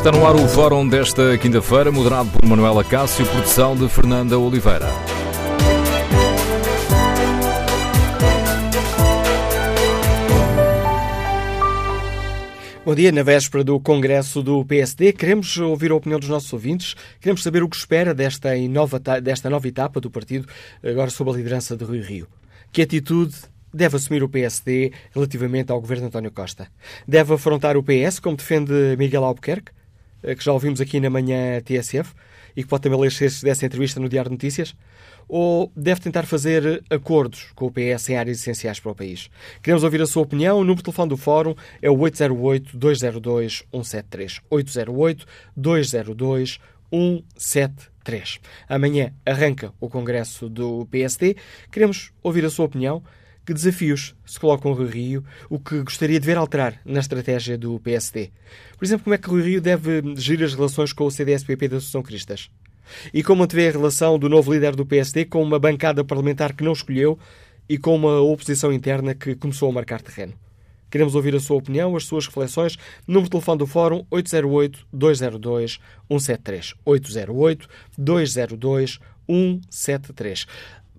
Está no ar o fórum desta quinta-feira, moderado por Manuela Cássio, produção de Fernanda Oliveira. Bom dia, na véspera do Congresso do PSD, queremos ouvir a opinião dos nossos ouvintes, queremos saber o que espera desta nova, desta nova etapa do partido, agora sob a liderança de Rui Rio. Que atitude deve assumir o PSD relativamente ao governo de António Costa? Deve afrontar o PS, como defende Miguel Albuquerque? Eh, que já ouvimos aqui na manhã TSF e que pode também ler-se dessa entrevista no Diário de Notícias? Ou deve tentar fazer acordos com o PS em áreas essenciais para o país? Queremos ouvir a sua opinião. O número de telefone do Fórum é o 808-202-173. 808-202-173. Amanhã arranca o Congresso do PSD. Queremos ouvir a sua opinião. Que desafios se colocam Rui Rio? O que gostaria de ver alterar na estratégia do PSD? Por exemplo, como é que Rui Rio deve gerir as relações com o CDS-PP da Associação Cristas? E como antevê a relação do novo líder do PSD com uma bancada parlamentar que não escolheu e com uma oposição interna que começou a marcar terreno? Queremos ouvir a sua opinião, as suas reflexões. Número de telefone do Fórum 808-202-173. 808-202-173.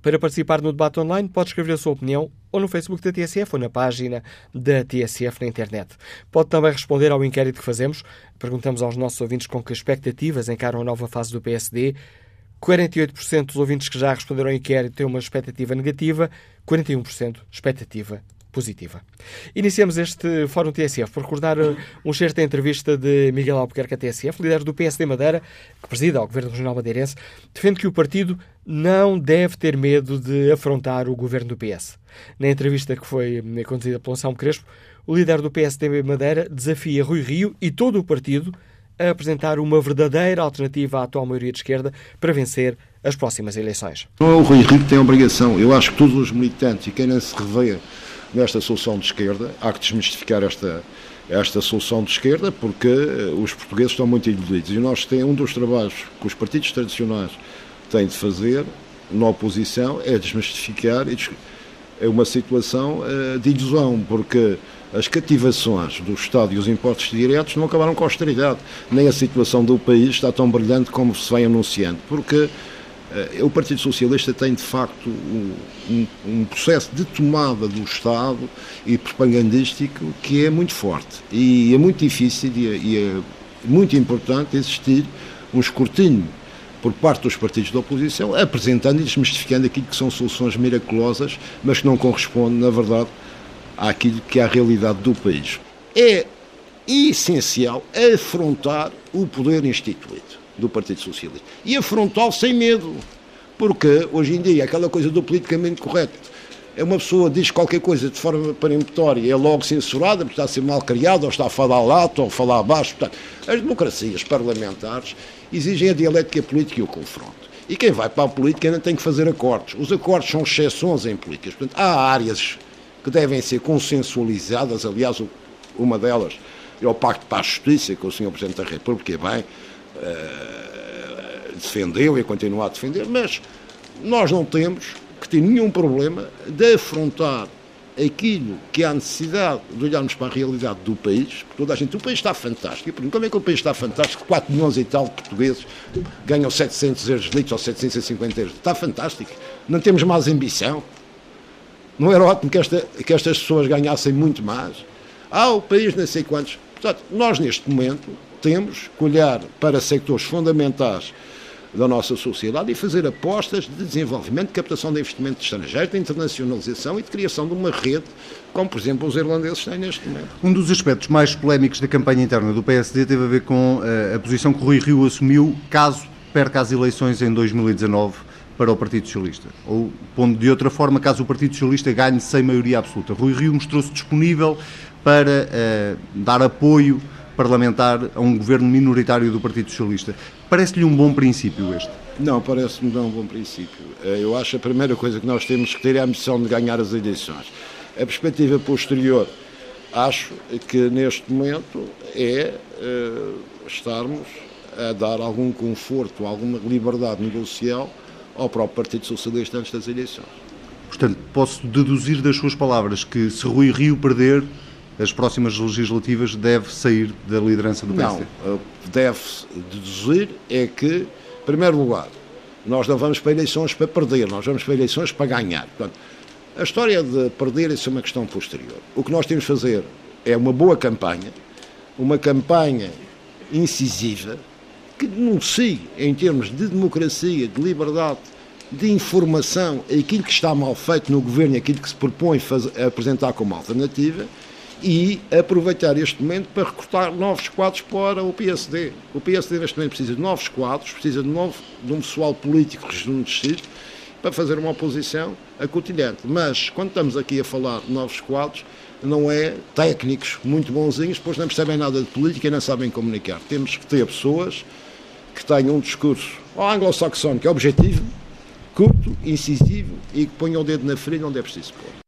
Para participar no debate online, pode escrever a sua opinião ou no Facebook da TSF ou na página da TSF na internet. Pode também responder ao inquérito que fazemos. Perguntamos aos nossos ouvintes com que expectativas encaram a nova fase do PSD. 48% dos ouvintes que já responderam ao inquérito têm uma expectativa negativa, 41% expectativa positiva. Iniciamos este Fórum TSF por recordar uh, um certo da entrevista de Miguel Albuquerque à TSF, líder do PSD Madeira, que presida ao Governo Regional Madeirense, defende que o partido não deve ter medo de afrontar o governo do PS. Na entrevista que foi uh, conduzida pelo Anselmo Crespo, o líder do PSD Madeira desafia Rui Rio e todo o partido a apresentar uma verdadeira alternativa à atual maioria de esquerda para vencer as próximas eleições. Não é o Rui Rio que tem a obrigação. Eu acho que todos os militantes e quem não se revê nesta solução de esquerda. Há que desmistificar esta, esta solução de esquerda porque eh, os portugueses estão muito iludidos. E nós temos um dos trabalhos que os partidos tradicionais têm de fazer na oposição é desmistificar é uma situação eh, de ilusão, porque as cativações do Estado e os impostos diretos não acabaram com a austeridade. Nem a situação do país está tão brilhante como se vem anunciando, porque o Partido Socialista tem, de facto, um, um, processo de tomada do Estado e propagandístico que é muito forte. E é muito difícil e é, e é muito importante existir um escrutínio por parte dos partidos da oposição, apresentando e desmistificando aquilo que são soluções miraculosas, mas que não correspondem, na verdade, àquilo que é a realidade do país. É essencial afrontar o poder instituído do Partido Socialista. E afrontá-lo sem medo. Porque hoje em dia aquela coisa do politicamente correto é uma pessoa diz qualquer coisa de forma peremptória é logo censurada porque está a ser mal criada ou está a falar alto ou a falar baixo. Portanto, as democracias parlamentares exigem a dialética política e o confronto. E quem vai para a política ainda tem que fazer acordos. Os acordos são exceções em políticas. Portanto, há áreas que devem ser consensualizadas. Aliás, uma delas é o Pacto para a Justiça, que o Sr. Presidente da República, bem, uh, defendeu e continua a defender, mas nós não temos que ter nenhum problema de afrontar aquilo que há necessidade de olharmos para a realidade do país, porque toda a gente, o país está fantástico. E como é que o país está fantástico? 4 milhões e tal de portugueses ganham 700 euros litros ou 750 euros. Está fantástico. Não temos mais ambição. Não era ótimo que, esta, que estas pessoas ganhassem muito mais. Ah, o país não sei quantos. Portanto, nós neste momento temos que olhar para sectores fundamentais da nossa sociedade e fazer apostas de desenvolvimento, de captação de investimento estrangeiro, de internacionalização e de criação de uma rede, como por exemplo os irlandeses têm neste momento. Um dos aspectos mais polémicos da campanha interna do PSD teve a ver com a, eh, a posição que Rui Rio assumiu caso perca as eleições em 2019 para o Partido Socialista. Ou, pondo de outra forma, caso o Partido Socialista ganhe sem maioria absoluta. Rui Rio mostrou-se disponível para uh, dar apoio parlamentar a um governo minoritário do Partido Socialista. Parece-lhe um bom princípio este? Não, parece-me não um bom princípio. Eh, eu acho que a primeira coisa que nós temos que ter é a missão de ganhar as eleições. A perspectiva posterior, acho que neste momento é uh, estarmos a dar algum conforto, alguma liberdade negocial ao próprio Partido Socialista antes das eleições. Portanto, posso deduzir das suas palavras que se Rui Rio perder, as próximas legislativas deve sair da liderança do PSD? Não, deve deduzir é que, em primeiro lugar, nós não vamos para eleições para perder, nós vamos para eleições para ganhar. Portanto, a história de perder isso é uma questão posterior. O que nós temos de fazer é uma boa campanha, uma campanha incisiva, que denuncie, em termos de democracia, de liberdade, de informação, aquilo que está mal feito no governo e aquilo que se propõe fazer, apresentar como alternativa, e aproveitar este momento para recrutar novos quadros para o PSD. O PSD neste momento precisa de novos quadros, precisa de, novo, de um pessoal político rejuvenescido para fazer uma oposição acutilhante. Mas, quando estamos aqui a falar de novos quadros, não é técnicos muito bonzinhos, pois não percebem nada de política e não sabem comunicar. Temos que ter pessoas que tenham um discurso anglo-saxónico, objetivo, curto, incisivo e que ponham o dedo na ferida onde é preciso pôr.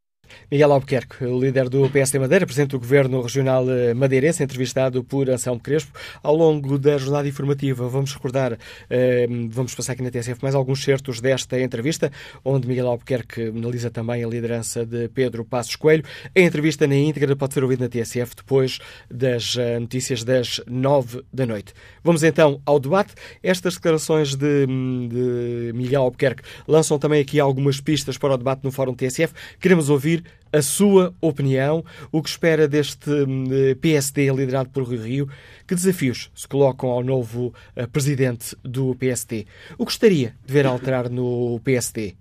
Miguel Albuquerque, o líder do PSD Madeira, presidente do Governo Regional eh, Madeirense, entrevistado por Anselmo Crespo. Ao longo da jornada informativa, vamos recordar, eh, vamos passar aqui na TSF mais alguns certos desta entrevista, onde Miguel Albuquerque analisa também a liderança de Pedro Passos Coelho. A entrevista na íntegra pode ser ouvida na TSF depois das eh, notícias das nove da noite. Vamos então ao debate. Estas declarações de, de Miguel Albuquerque lançam também aqui algumas pistas para o debate no Fórum TSF. Queremos ouvir a sua opinião, o que espera deste hum, PSD liderado por Rui Rio, que desafios se colocam ao novo uh, presidente do PSD, o que gostaria de ver alterar no PSD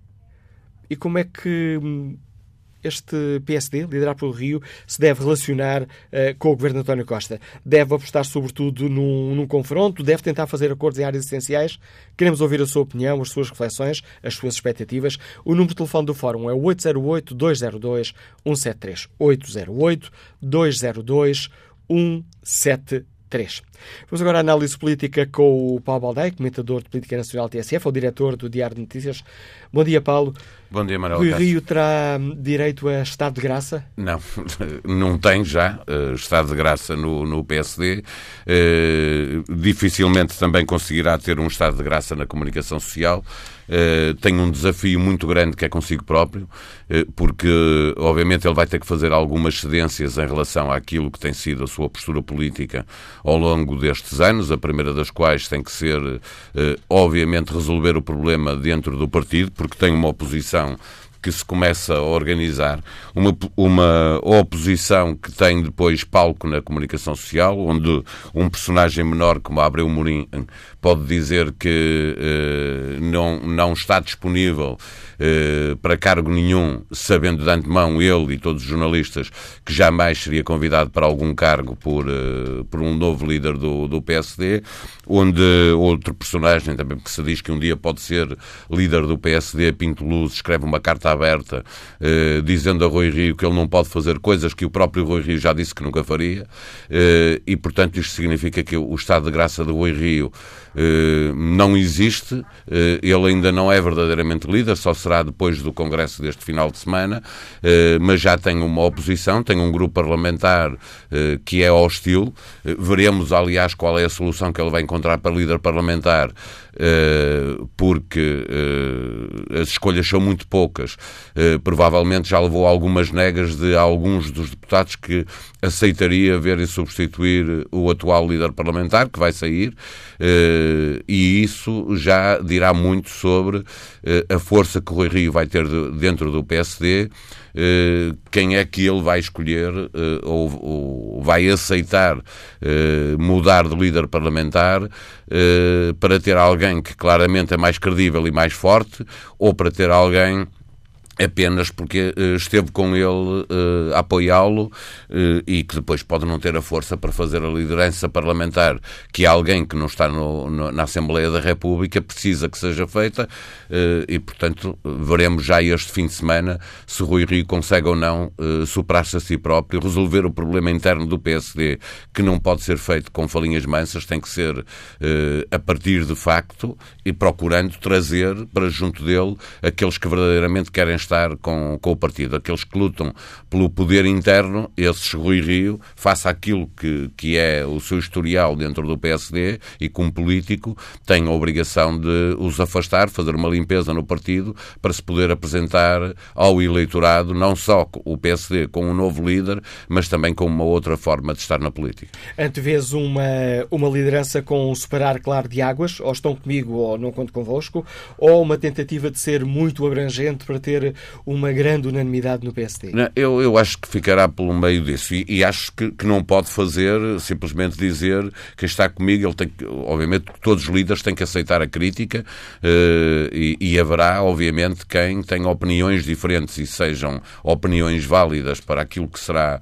e como é que hum, este PSD, liderado pelo Rio, se deve relacionar uh, com o governo de António Costa? Deve apostar, sobretudo, num, num, confronto? Deve tentar fazer acordos em áreas essenciais? Queremos ouvir a sua opinião, as suas reflexões, as suas expectativas. O número de telefone do Fórum é 808-202-173. 808-202-173. 3. Vamos agora à análise política com o Paulo Baldaia, comentador de Política Nacional TSF, ou diretor do Diário de Notícias. Bom dia, Paulo. Bom dia, Manuel. Rui Rio terá direito a estado de graça? Não, não tem já uh, estado de graça no, no PSD. Uh, eh, dificilmente também conseguirá ter um estado de graça na comunicação social. Uh, tem um desafio muito grande que é consigo próprio, uh, porque obviamente ele vai ter que fazer algumas cedências em relação àquilo que tem sido a sua postura política ao longo destes anos, a primeira das quais tem que ser, uh, obviamente, resolver o problema dentro do partido, porque tem uma oposição que se começa a organizar, uma, uma oposição que tem depois palco na comunicação social, onde um personagem menor como Abreu Morim pode dizer que eh, não, não está disponível para cargo nenhum, sabendo de antemão ele e todos os jornalistas que jamais seria convidado para algum cargo por, eh, por um novo líder do, do PSD, onde outro personagem, também porque se diz que um dia pode ser líder do PSD, Pinto Luz, escreve uma carta aberta eh, dizendo a Rui Rio que ele não pode fazer coisas que o próprio Rui Rio já disse que nunca faria, eh, e portanto isto significa que o estado de graça de Rui Rio eh, não existe, eh, ele ainda não é verdadeiramente líder, só será depois do Congresso deste final de semana, eh, mas já tem uma oposição, tem um grupo parlamentar que é hostil. Veremos, aliás, qual é a solução que ele vai encontrar para líder parlamentar, porque as escolhas são muito poucas. Provavelmente já levou algumas negas de alguns dos deputados que aceitaria ver e substituir o atual líder parlamentar, que vai sair. Eh, e isso já dirá muito sobre eh, a força que o Rui Rio vai ter dentro do PSD, eh, quem é que ele vai escolher ou, vai aceitar mudar de líder parlamentar para ter alguém que claramente é mais credível e mais forte, ou para ter alguém apenas porque uh, esteve com ele uh, a apoiá-lo uh, e que depois pode não ter a força para fazer a liderança parlamentar que alguém que não está no, no, na Assembleia da República precisa que seja feita e, portanto, veremos já este fim de semana se Rui Rio consegue ou não superar-se a si próprio, resolver o problema interno do PSD, que não pode ser feito com falinhas mansas, tem que ser a partir de facto e procurando trazer para junto dele aqueles que verdadeiramente querem afastar com, com o partido. Aqueles que lutam pelo poder interno, esses Rui Rio, faça aquilo que, que é o seu historial dentro do PSD e como político, tem a obrigação de os afastar, fazer uma limpeza no partido para se poder apresentar ao eleitorado não só o PSD com um novo líder, mas também com uma outra forma de estar na política. Antevês uma, uma liderança com um separar claro de águas, ou estão comigo ou não conto convosco, ou uma tentativa de ser muito abrangente para ter uma grande unanimidade no PSD? Não, eu, eu acho que ficará pelo meio disso e, e acho que, que, não pode fazer simplesmente dizer que está comigo, ele tem que, obviamente todos os líderes têm que aceitar a crítica uh, e, e haverá obviamente quem tenha opiniões diferentes e sejam opiniões válidas para aquilo que será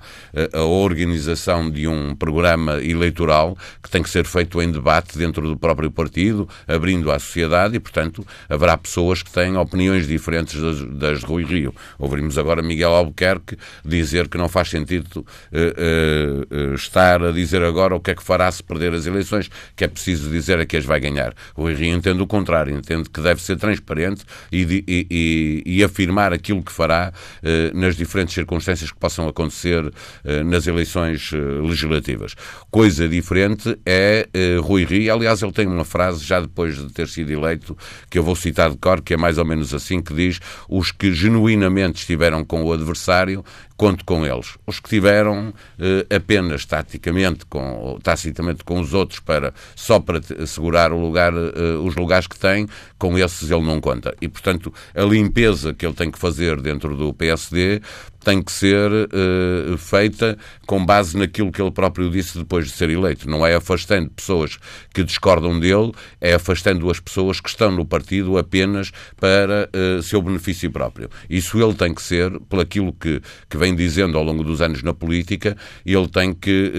a, a organização de um programa eleitoral que tem que ser feito em debate dentro do próprio partido, abrindo à sociedade e, portanto, haverá pessoas que têm opiniões diferentes das, das de Rui Rio. Ouvimos agora Miguel Albuquerque dizer que não faz sentido uh, uh, estar a dizer agora o que é que fará se perder as eleições, que é preciso dizer a que as vai ganhar. Rui Rio entende o contrário, entende que deve ser transparente e, e, e, e afirmar aquilo que fará uh, nas diferentes circunstâncias que possam acontecer nas eleições legislativas. Coisa diferente é Rui Rio, aliás, ele tem uma frase já depois de ter sido eleito, que eu vou citar de cor, que é mais ou menos assim, que diz os que genuinamente estiveram com o adversário conto com eles. Os que tiveram eh, apenas taticamente, com, tacitamente com os outros, para, só para assegurar lugar, eh, os lugares que têm, com esses ele não conta. E, portanto, a limpeza que ele tem que fazer dentro do PSD tem que ser uh, feita com base naquilo que ele próprio disse depois de ser eleito. Não é afastando pessoas que discordam dele, é afastando as pessoas que estão no partido apenas para seu benefício próprio. Isso ele tem que ser, pelo aquilo que, que vem dizendo ao longo dos anos na política, ele tem que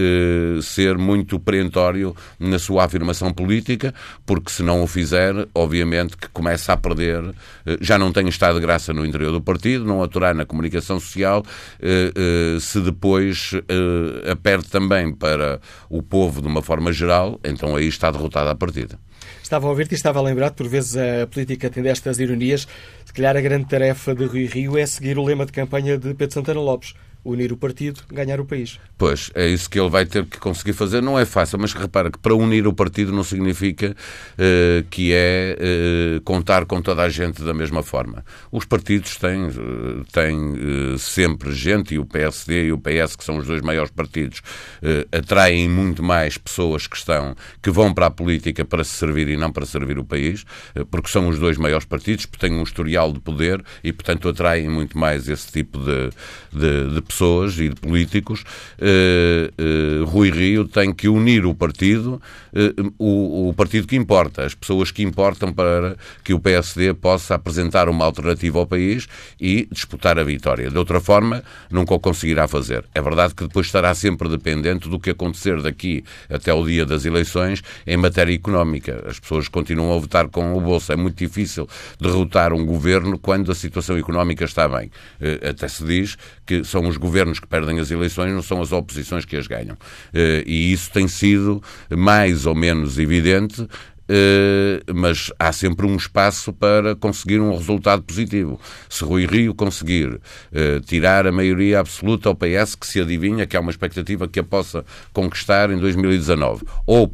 uh, ser muito perentório na sua afirmação política, porque se não o fizer, obviamente que começa a perder, uh, já não tem estado de graça no interior do partido, não aturar na comunicação social, uh, se depois a perde também para o povo de uma forma geral, então aí está derrotada a partida. Estava a ouvir-te e estava a lembrar, por vezes a política tem destas ironias. Se calhar a grande tarefa de Rui Rio é seguir o lema de campanha de Pedro Santana Lopes unir o partido, ganhar o país. Pois, é isso que ele vai ter que conseguir fazer. Não é fácil, mas repara que para unir o partido não significa uh, que é uh, contar com toda a gente da mesma forma. Os partidos têm, uh, têm sempre gente, e o PSD e o PS, que são os dois maiores partidos, atraem muito mais pessoas que estão, que vão para a política para se servir e não para servir o país, porque são os dois maiores partidos, porque têm um historial de poder e, portanto, atraem muito mais esse tipo de, de, de pessoas e de políticos, eh, eh, Rui Rio tem que unir o partido, eh, o, o, partido que importa, as pessoas que importam para que o PSD possa apresentar uma alternativa ao país e disputar a vitória. De outra forma, nunca o conseguirá fazer. É verdade que depois estará sempre dependente do que acontecer daqui até o dia das eleições em matéria económica. As pessoas continuam a votar com o bolso. É muito difícil derrotar um governo quando a situação económica está bem. Até se diz que são os governos que perdem as eleições, não são as oposições que as ganham. Eh, e isso tem sido mais ou menos evidente Uh, mas há sempre um espaço para conseguir um resultado positivo. Se Rui Rio conseguir uh, tirar a maioria absoluta ao PS, que se adivinha, que é uma expectativa que a possa conquistar em 2019, ou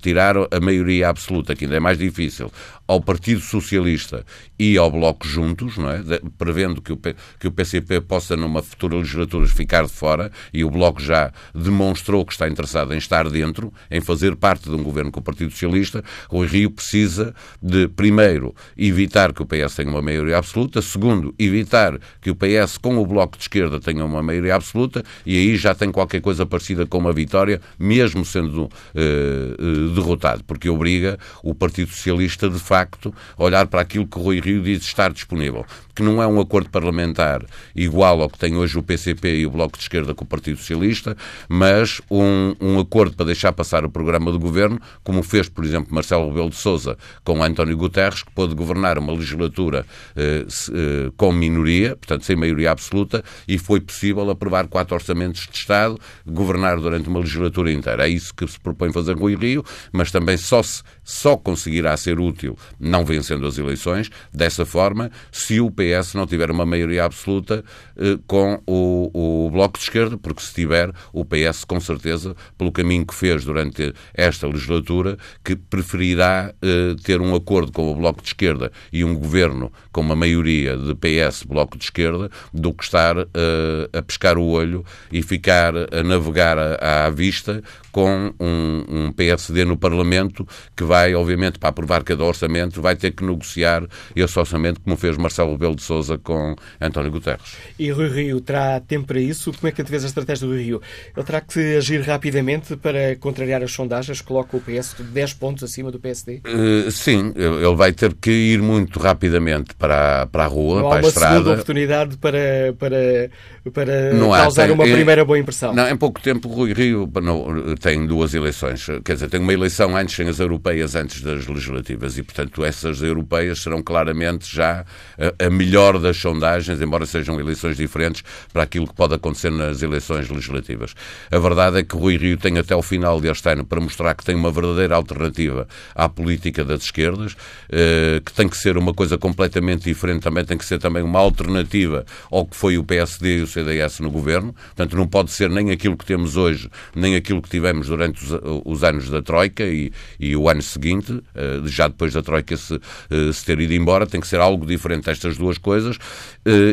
tirar a maioria absoluta, que ainda é mais difícil, ao Partido Socialista e ao Bloco juntos, não é? prevendo que o, que o PCP possa, numa futura legislatura, ficar de fora, e o Bloco já demonstrou que está interessado em estar dentro, em fazer parte de um governo com o Partido Socialista, o Rio precisa de, primeiro, evitar que o PS tenha uma maioria absoluta, segundo, evitar que o PS com o Bloco de Esquerda tenha uma maioria absoluta, e aí já tem qualquer coisa parecida com uma vitória, mesmo sendo uh, derrotado, porque obriga o Partido Socialista, de facto, facto, olhar para aquilo que o Rui Rio diz estar disponível, que não é um acordo parlamentar igual ao que tem hoje o PCP e o Bloco de Esquerda com o Partido Socialista, mas um, um acordo para deixar passar o programa do governo, como fez, por exemplo, Marcelo Rebelo de Sousa com António Guterres, que pôde governar uma legislatura eh, eh, com minoria, portanto sem maioria absoluta, e foi possível aprovar quatro orçamentos de Estado, governar durante uma legislatura inteira. É isso que se propõe fazer Rui Rio, mas também só, se, só conseguirá ser útil não vencendo as eleições. Dessa forma, se o PS não tiver uma maioria absoluta eh, com o, o Bloco de Esquerda, porque se tiver, o PS, com certeza, pelo caminho que fez durante esta legislatura, que preferirá eh, ter um acordo com o Bloco de Esquerda e um governo com uma maioria de PS, Bloco de Esquerda, do que estar eh, a pescar o olho e ficar a navegar à, à vista com um, um, PSD no Parlamento que vai, obviamente, para aprovar cada orçamento, vai ter que negociar esse orçamento, como fez Marcelo Rebelo de Sousa com António Guterres. E Rui Rio terá tempo para isso? Como é que vês a estratégia do Rio? Ele terá que agir rapidamente para contrariar as sondagens, coloca o PS 10 pontos acima do PSD? Uh, sim, ele vai ter que ir muito rapidamente para, para a rua, para a estrada. Não há uma oportunidade para, para, para não causar há, uma primeira boa impressão. Não, em pouco tempo Rui Rio não, tem duas eleições. Quer dizer, tem uma eleição antes, sem as europeias, antes das legislativas. E, portanto, essas europeias serão claramente já a, a melhor das sondagens, embora sejam eleições diferentes para aquilo que pode acontecer nas eleições legislativas. A verdade é que Rui Rio tem até o final deste ano para mostrar que tem uma verdadeira alternativa à política das esquerdas, eh, que tem que ser uma coisa completamente diferente, também tem que ser também uma alternativa ao que foi o PSD e o CDS no governo. Portanto, não pode ser nem aquilo que temos hoje, nem aquilo que tivemos durante os, os anos da Troika e, e, o ano seguinte, eh, já depois da Troika se, eh, se ter ido embora, tem que ser algo diferente destas duas coisas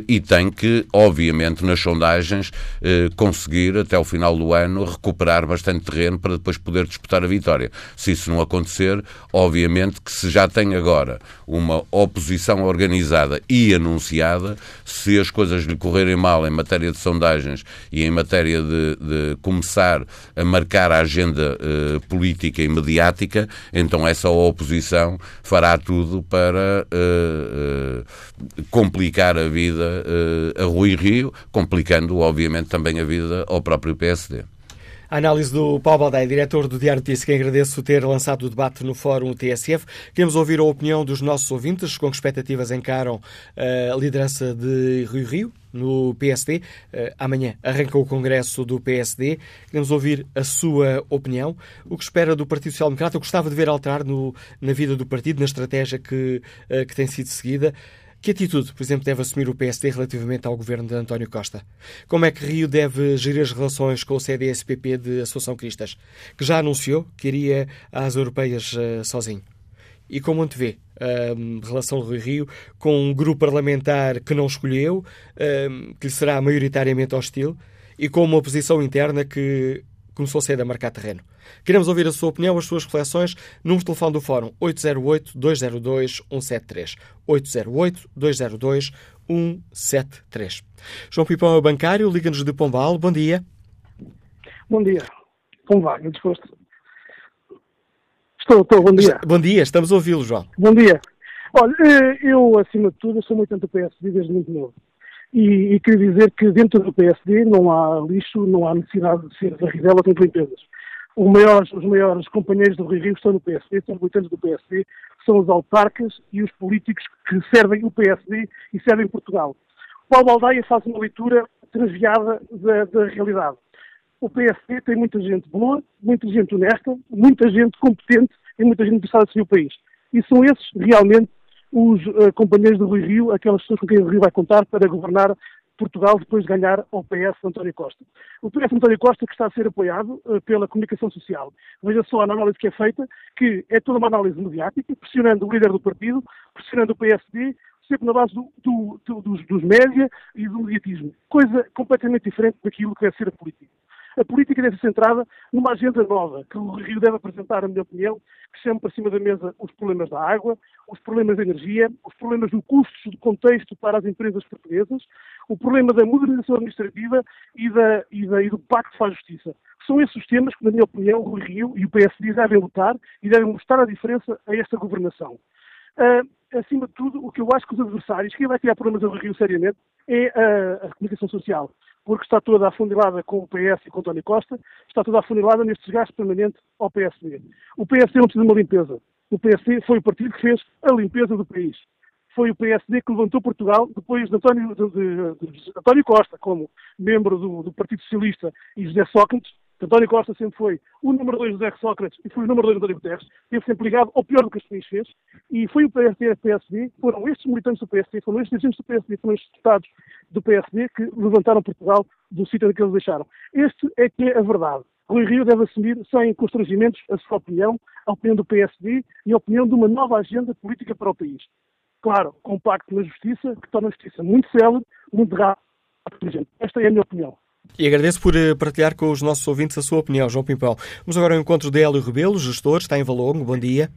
e tem que, obviamente, nas sondagens, conseguir até o final do ano recuperar bastante terreno para depois poder disputar a vitória. Se isso não acontecer, obviamente que se já tem agora uma oposição organizada e anunciada, se as coisas lhe correrem mal em matéria de sondagens e em matéria de, de começar a marcar a agenda uh, política e mediática, então essa oposição fará tudo para uh, uh, complicar a vida a Rui Rio, complicando, obviamente, também a vida ao próprio PSD. A análise do Paulo Baldaia, diretor do Diário Notícias, que agradeço ter lançado o debate no Fórum TSF. Queremos ouvir a opinião dos nossos ouvintes, com que expectativas encaram a liderança de Rui Rio no PSD. Amanhã arranca o Congresso do PSD. Queremos ouvir a sua opinião. O que espera do Partido Social Democrata? Eu gostava de ver alterar no, na vida do partido, na estratégia que, que tem sido seguida. Que atitude, por exemplo, deve assumir o PSD relativamente ao governo de António Costa? Como é que Rio deve gerir as relações com o CDS-PP de Associação Cristas, que já anunciou que iria às europeias uh, sozinho? E como antevê um, relação de Rio com um grupo parlamentar que não escolheu, um, que lhe será maioritariamente hostil, e com uma oposição interna que começou cedo a marcar terreno. Queremos ouvir a sua opinião, as suas reflexões. Número de telefone do Fórum 808-202-173. 808-202-173. João Pipão é bancário, liga-nos de Pombal. Bom dia. Bom dia. Pombal, disposto. Estou, estou, bom dia. Bom dia, estamos a ouvi-lo, João. Bom dia. Olha, eh, eu, acima de tudo, sou muito anti-PSD desde muito novo. E, e queria dizer que dentro do PSD não há lixo, não há necessidade de ser varridela com limpezas. Maiores, os maiores companheiros do Rio Rio estão no PSD, são militantes do PSD, são os autarcas e os políticos que servem o PSD e servem Portugal. Paulo Baldaia faz uma leitura transviada da, da realidade. O PSD tem muita gente boa, muita gente honesta, muita gente competente e muita gente interessada em seguir o país. E são esses realmente os uh, companheiros do Rui Rio, aquelas pessoas com quem o Rio vai contar para governar Portugal depois de ganhar ao PS António Costa. O PS António Costa que está a ser apoiado uh, pela comunicação social. Veja só a análise que é feita, que é toda uma análise mediática, pressionando o líder do partido, pressionando o PSD, sempre na base do, do, do, dos, dos média e do mediatismo. Coisa completamente diferente daquilo que é ser a política. A política deve ser centrada numa agenda nova, que o Rio deve apresentar, na minha opinião, que chame para cima da mesa os problemas da água, os problemas da energia, os problemas do custo do contexto para as empresas portuguesas, o problema da modernização administrativa e, da, e, da, e do Pacto para a Justiça. São esses os temas que, na minha opinião, o Rio e o PSD devem lutar e devem mostrar a diferença a esta governação. Uh, acima de tudo, o que eu acho que os adversários, quem vai criar problemas ao Rio seriamente, é a, a comunicação social porque está toda afunilada com o PS e com o António Costa, está toda afunilada neste desgaste permanente ao PSD. O PSD não precisa de uma limpeza. O PSD foi o partido que fez a limpeza do país. Foi o PSD que levantou Portugal depois de António, de, de, de António Costa, como membro do, do, Partido Socialista, e José Sócrates, António Costa sempre foi o número 2 do Zé Sócrates e foi o número 2 do António Guterres, esteve sempre ligado ao pior do que este país fez, e foi o e PSD, foram estes militantes do PSD, foram estes dirigentes do PSD, foram estes deputados do PSD que levantaram Portugal do sítio que eles deixaram. Este é que é a verdade. Rui Rio deve assumir sem constrangimentos a sua opinião, a opinião do PSD e a opinião de uma nova agenda política para o país. Claro, compacto na justiça, que torna a justiça muito célebre, muito rápida. Esta é a minha opinião. E agradeço por eh, partilhar com os nossos ouvintes a sua opinião, João Pimpão. Vamos agora ao encontro de Hélio Rebelo, gestor, está em Valongo. Bom dia.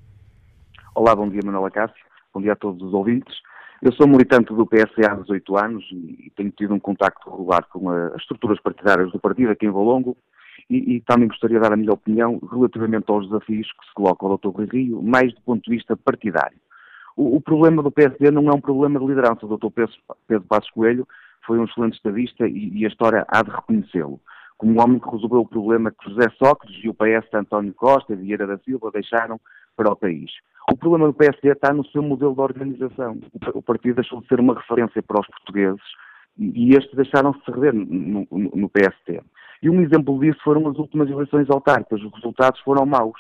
Olá, bom dia, Manuela Cássio. Bom dia a todos os ouvintes. Eu sou militante do PSA há 18 anos e tenho tido um contacto regular com as estruturas partidárias do partido aqui em Valongo e, e, também gostaria de dar a minha opinião relativamente aos desafios que se colocam ao Dr. Rui Rio, mais do ponto de vista partidário. O, o, problema do PSD não é um problema de liderança. O Dr. Pedro Passos Coelho foi um excelente estadista e, e a história há de reconhecê-lo. Como um homem que resolveu o problema que José Sócrates e o PS de António Costa e Vieira da Silva deixaram para o país. O problema do PSD está no seu modelo de organização. O partido deixou de ser uma referência para os portugueses e estes deixaram-se perder no, no, no. E um exemplo disso foram as últimas eleições autárquicas. Os resultados foram maus.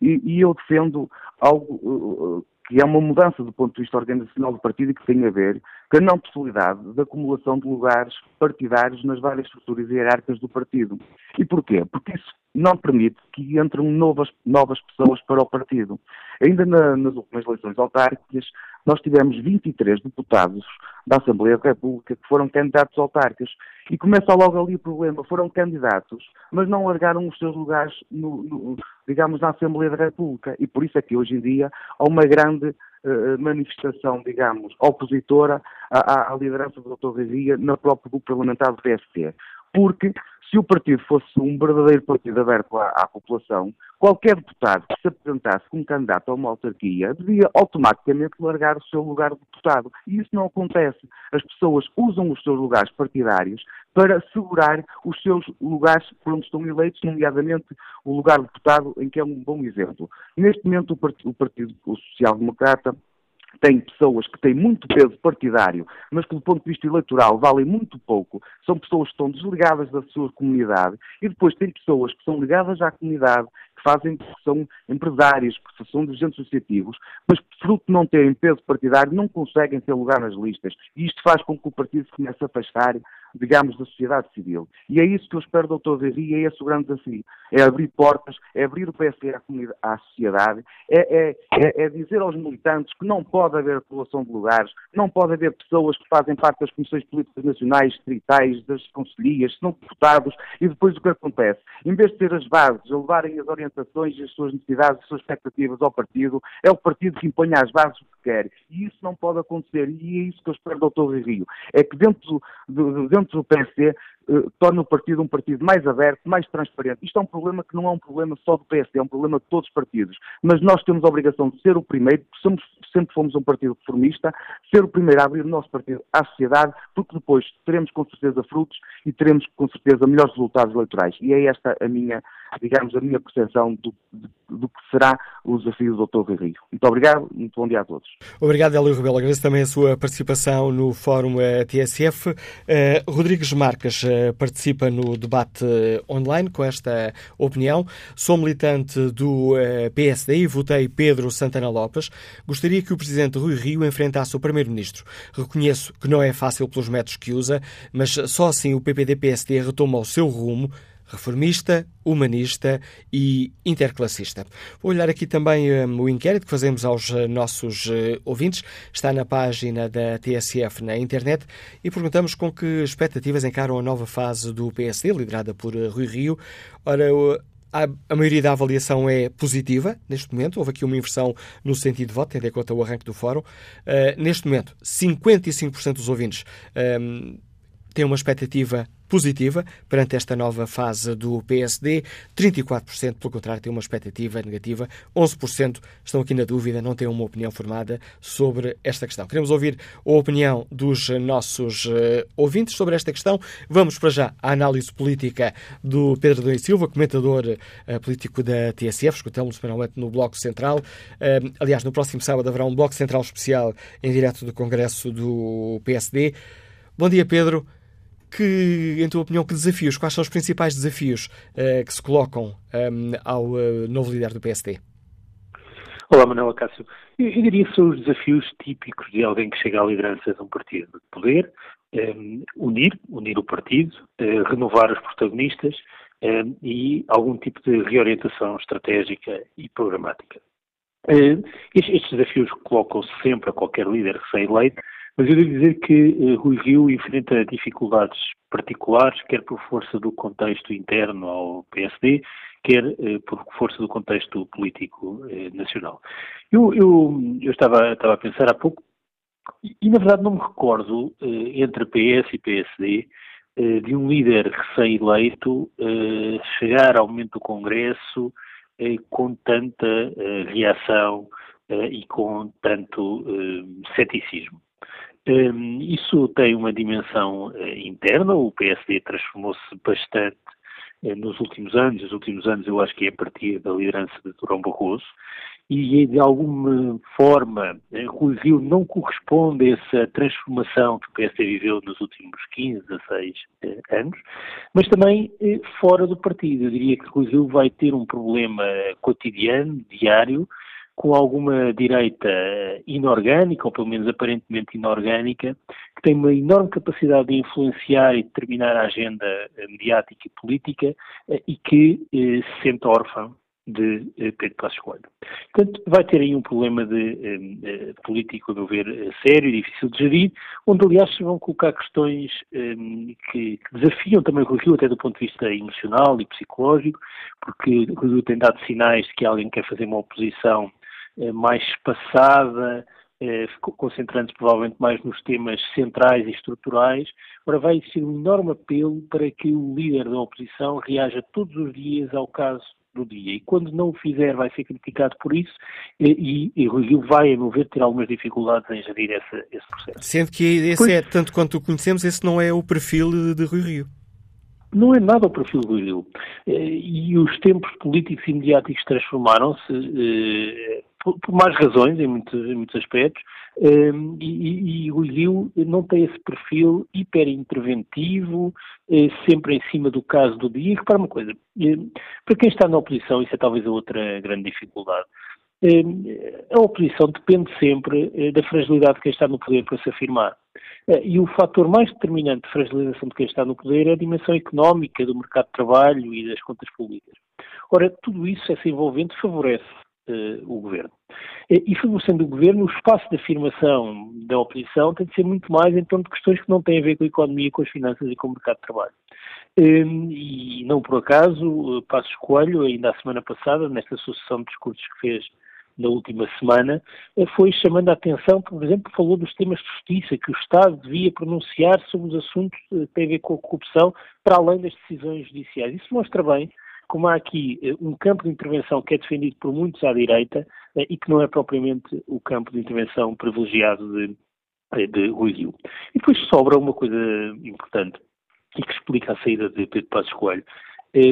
E, e eu defendo algo uh, que é uma mudança do ponto de vista organizacional do partido e que tem a ver com a não possibilidade da acumulação de lugares partidários nas várias estruturas hierárquicas do partido. E porquê? Porque isso não permite que entrem novas, novas pessoas para o partido. Ainda na, nas últimas eleições autárquicas, nós tivemos 23 deputados da Assembleia da República que foram candidatos autárquicos. E começa logo ali o problema. Foram candidatos, mas não largaram os seus lugares, no, no, digamos, na Assembleia da República. E por isso é que hoje em dia há uma grande uh, manifestação, digamos, opositora à, à liderança do Dr. Rizia no próprio grupo parlamentar do PST. Porque se o partido fosse um verdadeiro partido aberto à, à, população, qualquer deputado que se apresentasse como candidato a uma autarquia devia automaticamente largar o seu lugar de deputado. E isso não acontece. As pessoas usam os seus lugares partidários para segurar os seus lugares por onde estão eleitos, nomeadamente o lugar de deputado, em que é um bom exemplo. Neste momento, o Partido, o partido Social Democrata tem pessoas que têm muito peso partidário, mas que do ponto de vista eleitoral valem muito pouco, são pessoas que estão desligadas da sua comunidade, e depois tem pessoas que são ligadas à comunidade, que fazem, que são empresários, que são dirigentes associativos, mas fruto de não terem peso partidário não conseguem ter lugar nas listas. E isto faz com que o partido se comece a afastar digamos, da sociedade civil. E é isso que eu espero do Dr. Verri, é esse o grande desafio. É abrir portas, é abrir o PSD à, à sociedade, é, é, é, é, dizer aos militantes que não pode haver população de lugares, não pode haver pessoas que fazem parte das comissões políticas nacionais, distritais, das conselhias, são deputados, e depois o que acontece? Em vez de ter as bases, a levarem as orientações, as suas necessidades, as suas expectativas ao partido, é o partido que impõe às bases quer. E isso não pode acontecer, e é isso que eu espero do. Rio. É que dentro, do, dentro do PSD eh, torna o partido um partido mais aberto, mais transparente. Isto é um problema que não é um problema só do PSD, é um problema de todos os partidos. Mas nós temos a obrigação de ser o primeiro, porque somos, sempre fomos um partido reformista, ser o primeiro a abrir o nosso partido à sociedade, porque depois teremos com certeza frutos e teremos com certeza melhores resultados eleitorais. E é esta a minha, digamos, a minha percepção do, do que será o desafio do Dr. Rio. Muito obrigado, muito bom dia a todos. Obrigado, Hélio Rebelo. Agradeço também a sua participação no Fórum eh, TSF. Uh, eh, Rodrigues Marques participa no debate online com esta opinião. Sou militante do uh, PSD e votei Pedro Santana Lopes. Gostaria que o Presidente Rui Rio enfrentasse o Primeiro-Ministro. Reconheço que não é fácil pelos métodos que usa, mas só assim o PPD-PSD retoma o seu rumo reformista, humanista e interclassista. Vou olhar aqui também um, o inquérito que fazemos aos uh, nossos uh, ouvintes. Está na página da TSF na internet e perguntamos com que expectativas encaram a nova fase do PSD, liderada por uh, Rui Rio. Ora, a, maioria da avaliação é positiva neste momento. Houve aqui uma inversão no sentido de voto, tendo em conta o arranque do fórum. Uh, neste momento, 55% dos ouvintes um, têm uma expectativa positiva perante esta nova fase do PSD. 34%, pelo contrário, têm uma expectativa negativa. 11% estão aqui na dúvida, não têm uma opinião formada sobre esta questão. Queremos ouvir a opinião dos nossos uh, ouvintes sobre esta questão. Vamos para já à análise política do Pedro Domingos Silva, comentador uh, político da TSF. Escutamos semanalmente no Bloco Central. Uh, aliás, no próximo sábado haverá um Bloco Central especial em direto do Congresso do PSD. Bom dia, Pedro. Que, em tua opinião, que desafios, quais são os principais desafios uh, que se colocam um, ao uh, novo líder do PSD? Olá, Manuel Cássio. Eu, eu, diria que são os desafios típicos de alguém que chega à liderança de um partido de poder, um, unir, unir o partido, uh, renovar os protagonistas um, e algum tipo de reorientação estratégica e programática. Estes, estes, desafios colocam-se sempre a qualquer líder recém-eleito, mas eu devo dizer que uh, Rui Rio enfrenta dificuldades particulares, quer por força do contexto interno ao PSD, quer uh, por força do contexto político uh, nacional. Eu, eu, eu estava, estava, a pensar há pouco, e, e na verdade não me recordo, entre PS e PSD, de um líder recém-eleito chegar ao momento do Congresso com tanta reação e com tanto ceticismo. Um, isso tem uma dimensão uh, interna, o PSD transformou-se bastante uh, nos últimos anos, os últimos anos eu acho que é a partir da liderança de Durão Barroso, e de alguma forma Rui Rio não corresponde a essa transformação que o PSD viveu nos últimos 15, 16 anos, mas também fora do partido. Eu diria que Rui Rio vai ter um problema cotidiano, diário, com alguma direita inorgânica, ou pelo menos aparentemente inorgânica, que tem uma enorme capacidade de influenciar e determinar a agenda mediática e política eh, e que eh, se sente órfã de eh, Pedro Passos Coelho. Portanto, vai ter aí um problema de, eh, político, a meu ver, sério e difícil de gerir, onde, aliás, se vão colocar questões eh, que, que, desafiam também o Rio, até do ponto de vista emocional e psicológico, porque o Rio tem dado sinais de que alguém quer fazer uma oposição eh, mais espaçada, eh, concentrando-se provavelmente mais nos temas centrais e estruturais. Ora, vai existir um enorme apelo para que o líder da oposição reaja todos os dias ao caso do dia. E quando não o fizer, vai ser criticado por isso e, e Rui Rio vai, a meu ver, ter algumas dificuldades em gerir essa, esse processo. Sendo que esse pois, é, tanto quanto o conhecemos, esse não é o perfil de Rui Rio. Não é nada o perfil do Rio. Eh, e os tempos políticos e mediáticos transformaram-se por, por mais razões, em muitos, em muitos aspectos, ehm, e, o Rio não tem esse perfil hiperinterventivo, eh, sempre em cima do caso do dia. E repara uma coisa, eh, para quem está na oposição, isso é talvez a outra grande dificuldade. Eh, a oposição depende sempre eh, da fragilidade de quem está no poder para se afirmar. Eh, e o fator mais determinante de fragilização de quem está no poder é a dimensão económica do mercado de trabalho e das contas públicas. Ora, tudo isso, essa envolvente, favorece uh, o governo. E favorecendo o governo, o espaço de afirmação da oposição tem de ser muito mais em torno de questões que não têm a ver com a economia, com as finanças e com o mercado de trabalho. Um, e não por acaso, Passos Coelho, ainda a semana passada, nesta sucessão de discursos que fez na última semana, eh, foi chamando a atenção, por exemplo, falou dos temas de justiça, que o Estado devia pronunciar sobre os assuntos que têm a ver com a corrupção, para além das decisões judiciais. Isso mostra bem como há aqui eh, um campo de intervenção que é defendido por muitos à direita eh, e que não é propriamente o campo de intervenção privilegiado de, eh, de Rui Rio. E depois sobra uma coisa importante e que explica a saída de Pedro Passos Coelho.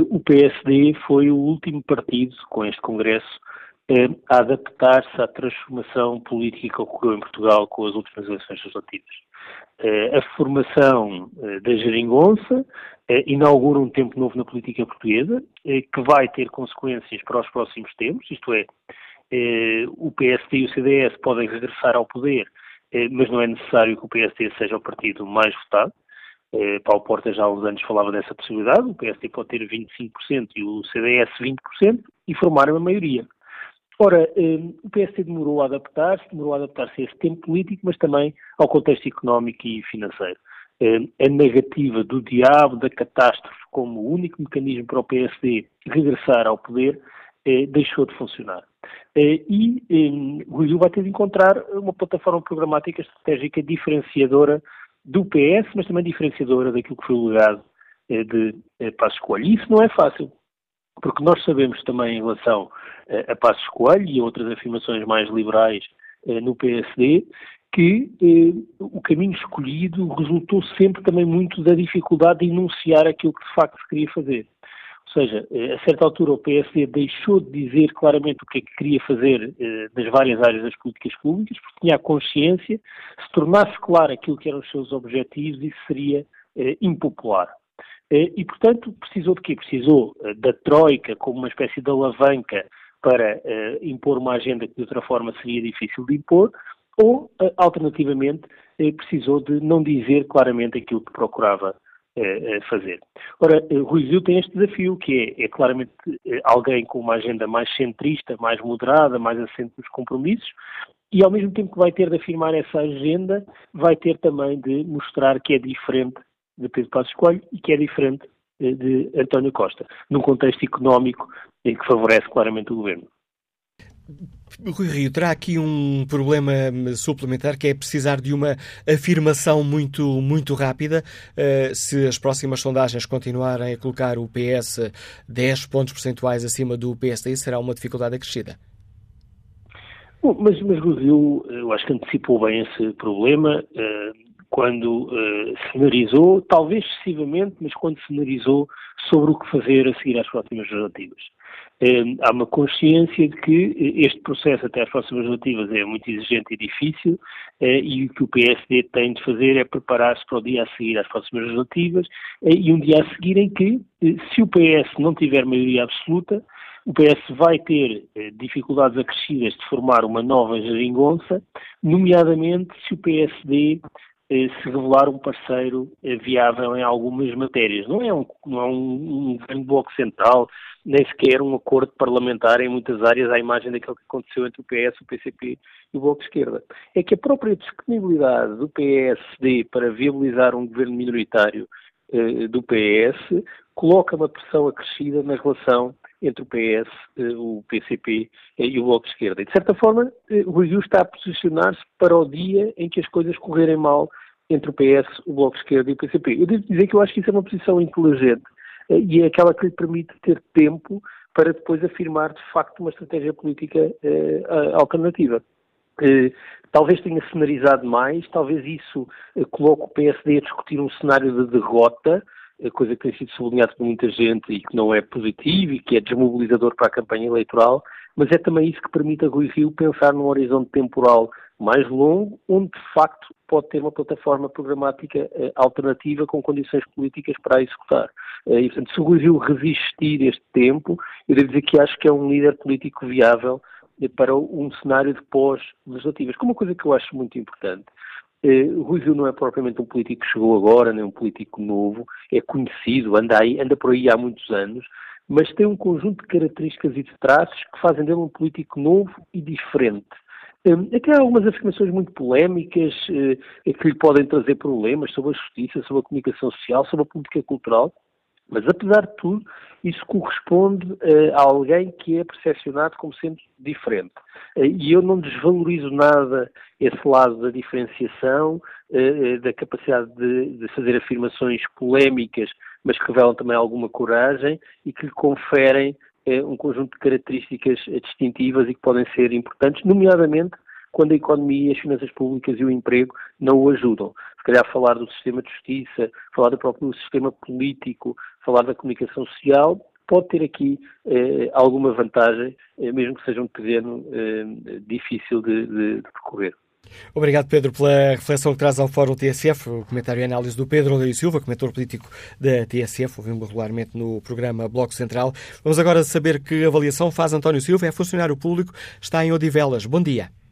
O PSD foi o último partido com este Congresso a adaptar-se à transformação política que ocorreu em Portugal com as últimas eleições legislativas. A formação da Geringonça eh, inaugura um tempo novo na política portuguesa, eh, que vai ter consequências para os próximos tempos, isto é, eh, o PSD e o CDS podem regressar ao poder, mas não é necessário que o PSD seja o partido mais votado. Paulo Porta já há uns anos falava dessa possibilidade, o PSD pode ter 25% e o CDS 20% e formar uma maioria. Ora, o PSD demorou a adaptar-se, demorou a adaptar-se a esse tempo político, mas também ao contexto económico e financeiro. Eh, a negativa do diabo da catástrofe como o único mecanismo para o PSD regressar ao poder eh, deixou de funcionar. Eh, e o Rio vai ter de encontrar uma plataforma programática estratégica diferenciadora do PS, mas também diferenciadora daquilo que foi o legado de Passos Coelho. E isso não é fácil, porque nós sabemos também em relação a Passos Coelho e outras afirmações mais liberais no PSD, que eh, o caminho escolhido resultou sempre também muito da dificuldade de enunciar aquilo que de facto se queria fazer. Ou seja, eh, a certa altura o PSD deixou de dizer claramente o que é que queria fazer eh, nas várias áreas das políticas públicas, porque tinha a consciência, se tornasse claro aquilo que eram os seus objetivos, isso seria impopular. E, portanto, precisou de quê? Precisou da Troika como uma espécie de alavanca para impor uma agenda que de outra forma seria difícil de impor, ou, alternativamente, precisou de não dizer claramente aquilo que procurava fazer. Ora, Rui Zil tem este desafio, que é, é, claramente alguém com uma agenda mais centrista, mais moderada, mais assente nos compromissos, e ao mesmo tempo que vai ter de afirmar essa agenda, vai ter também de mostrar que é diferente de Pedro Passos Coelho e que é diferente de António Costa, num contexto económico em que favorece claramente o governo. Rui Rio, terá aqui um problema suplementar que é precisar de uma afirmação muito, muito rápida. Uh, se as próximas sondagens continuarem a colocar o PS 10 pontos percentuais acima do PSD, será uma dificuldade acrescida. Bom, mas, mas Rui Rio, eu acho que antecipou bem esse problema uh, quando uh, cenarizou, talvez excessivamente, mas quando cenarizou sobre o que fazer a seguir às próximas legislativas. Ehm, há uma consciência de que eh, este processo até às próximas legislativas é muito exigente e difícil eh, e o que o PSD tem de fazer é preparar-se para o dia a seguir às próximas legislativas eh, e um dia a seguir em que, se o PS não tiver maioria absoluta, o PS vai ter dificuldades acrescidas de formar uma nova geringonça, nomeadamente se o PSD se revelar um parceiro viável em algumas matérias. Não é um, não é um, um bloco central, nem sequer um acordo parlamentar em muitas áreas à imagem daquilo que aconteceu entre o PS, o PCP e o Bloco de Esquerda. É que a própria disponibilidade do PSD para viabilizar um governo minoritário eh, do PS coloca uma pressão acrescida na relação entre o PS, eh, o PCP eh, e o Bloco de Esquerda. E, de certa forma, eh, o Rio está a posicionar-se para o dia em que as coisas correrem mal entre o PS, o Bloco de Esquerda e o PCP. Eu devo dizer que eu acho que isso é uma posição inteligente eh, e é aquela que lhe permite ter tempo para depois afirmar de facto uma estratégia política eh, alternativa. Eh, talvez tenha cenarizado mais, talvez isso eh, coloque o PSD a discutir um cenário de derrota, eh, coisa que tem sido sublinhada por muita gente e que não é positivo e que é desmobilizador para a campanha eleitoral, mas é também isso que permite a Rui Rio pensar num horizonte temporal mais longo, onde de facto pode ter uma plataforma programática eh, alternativa com condições políticas para a executar. Eh, e, portanto, se o Rui Rio resistir este tempo, eu devo dizer que acho que é um líder político viável eh, para um cenário de pós-legislativas, é uma coisa que eu acho muito importante. Uh, Rui Rio não é propriamente um político que chegou agora, nem um político novo, é conhecido, anda, aí, anda por aí há muitos anos, mas tem um conjunto de características e de traços que fazem dele um político novo e diferente. Até há algumas afirmações muito polémicas eh, que lhe podem trazer problemas sobre a justiça, sobre a comunicação social, sobre a política cultural, mas apesar de tudo, isso corresponde uh, a alguém que é percepcionado como sendo diferente. Uh, e eu não desvalorizo nada esse lado da diferenciação, uh, da capacidade de, de, fazer afirmações polémicas, mas que revelam também alguma coragem e que lhe conferem um conjunto de características distintivas e que podem ser importantes, nomeadamente quando a economia, as finanças públicas e o emprego não o ajudam. Se calhar falar do sistema de justiça, falar do próprio sistema político, falar da comunicação social, pode ter aqui eh, alguma vantagem, eh, mesmo que seja um terreno eh, difícil de, de, de percorrer. Obrigado, Pedro, pela reflexão que traz ao Fórum TSF, o comentário e análise do Pedro Oleiro Silva, comentor político da TSF, ouvimos regularmente no programa Bloco Central. Vamos agora saber que avaliação faz António Silva, é funcionário público, está em Odivelas. Bom dia.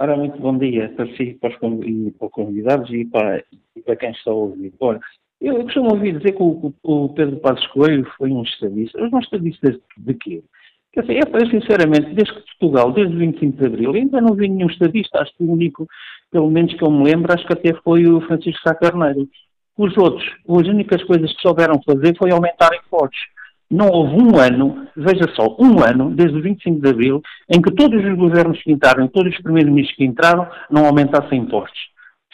Ora, muito bom dia para si, para os convidados e para, e para quem está a ouvir. Ora, eu costumo ouvir dizer que o, o Pedro Passos Coelho foi um estadista. Os estadistas de quê? Quer dizer, eu, sinceramente, desde que Portugal, desde o 25 de Abril, ainda não vi nenhum estadista, acho que o único, pelo menos que eu me lembro, acho que até foi o Francisco Sá Carneiro. Os outros, as únicas coisas que souberam fazer foi aumentar impostos. Não houve um ano, veja só, um ano, desde o 25 de Abril, em que todos os governos que entraram, todos os primeiros-ministros que entraram, não aumentassem impostos.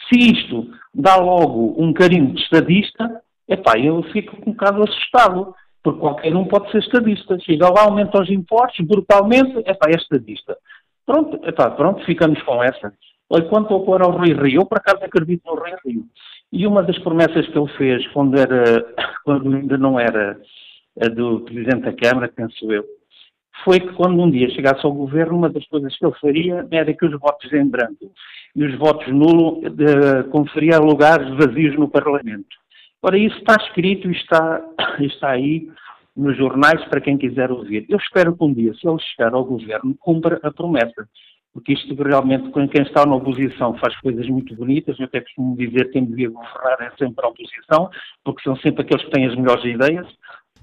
Se isto dá logo um carinho de estadista, epá, eu fico um bocado assustado porque qualquer um pode ser estadista. Chega lá, aumenta os impostos brutalmente, é pá, é estadista. Pronto, epá, pronto, ficamos com essa. Quanto ao pôr ao Rui Rio, eu por acaso acredito no Rui Rio. E uma das promessas que ele fez quando, era, quando ainda não era do Presidente da Câmara, penso eu, foi que quando um dia chegasse ao governo, uma das coisas que ele faria era que os votos em branco e os votos nulo de, conferia lugares vazios no Parlamento. Ora, isso está escrito e está, está aí nos jornais para quem quiser ouvir. Eu espero que um dia, se ele chegar ao governo, cumpra a promessa. Porque isto realmente, quem está na oposição faz coisas muito bonitas. Eu até costumo dizer que quem devia governar é sempre a oposição, porque são sempre aqueles que têm as melhores ideias.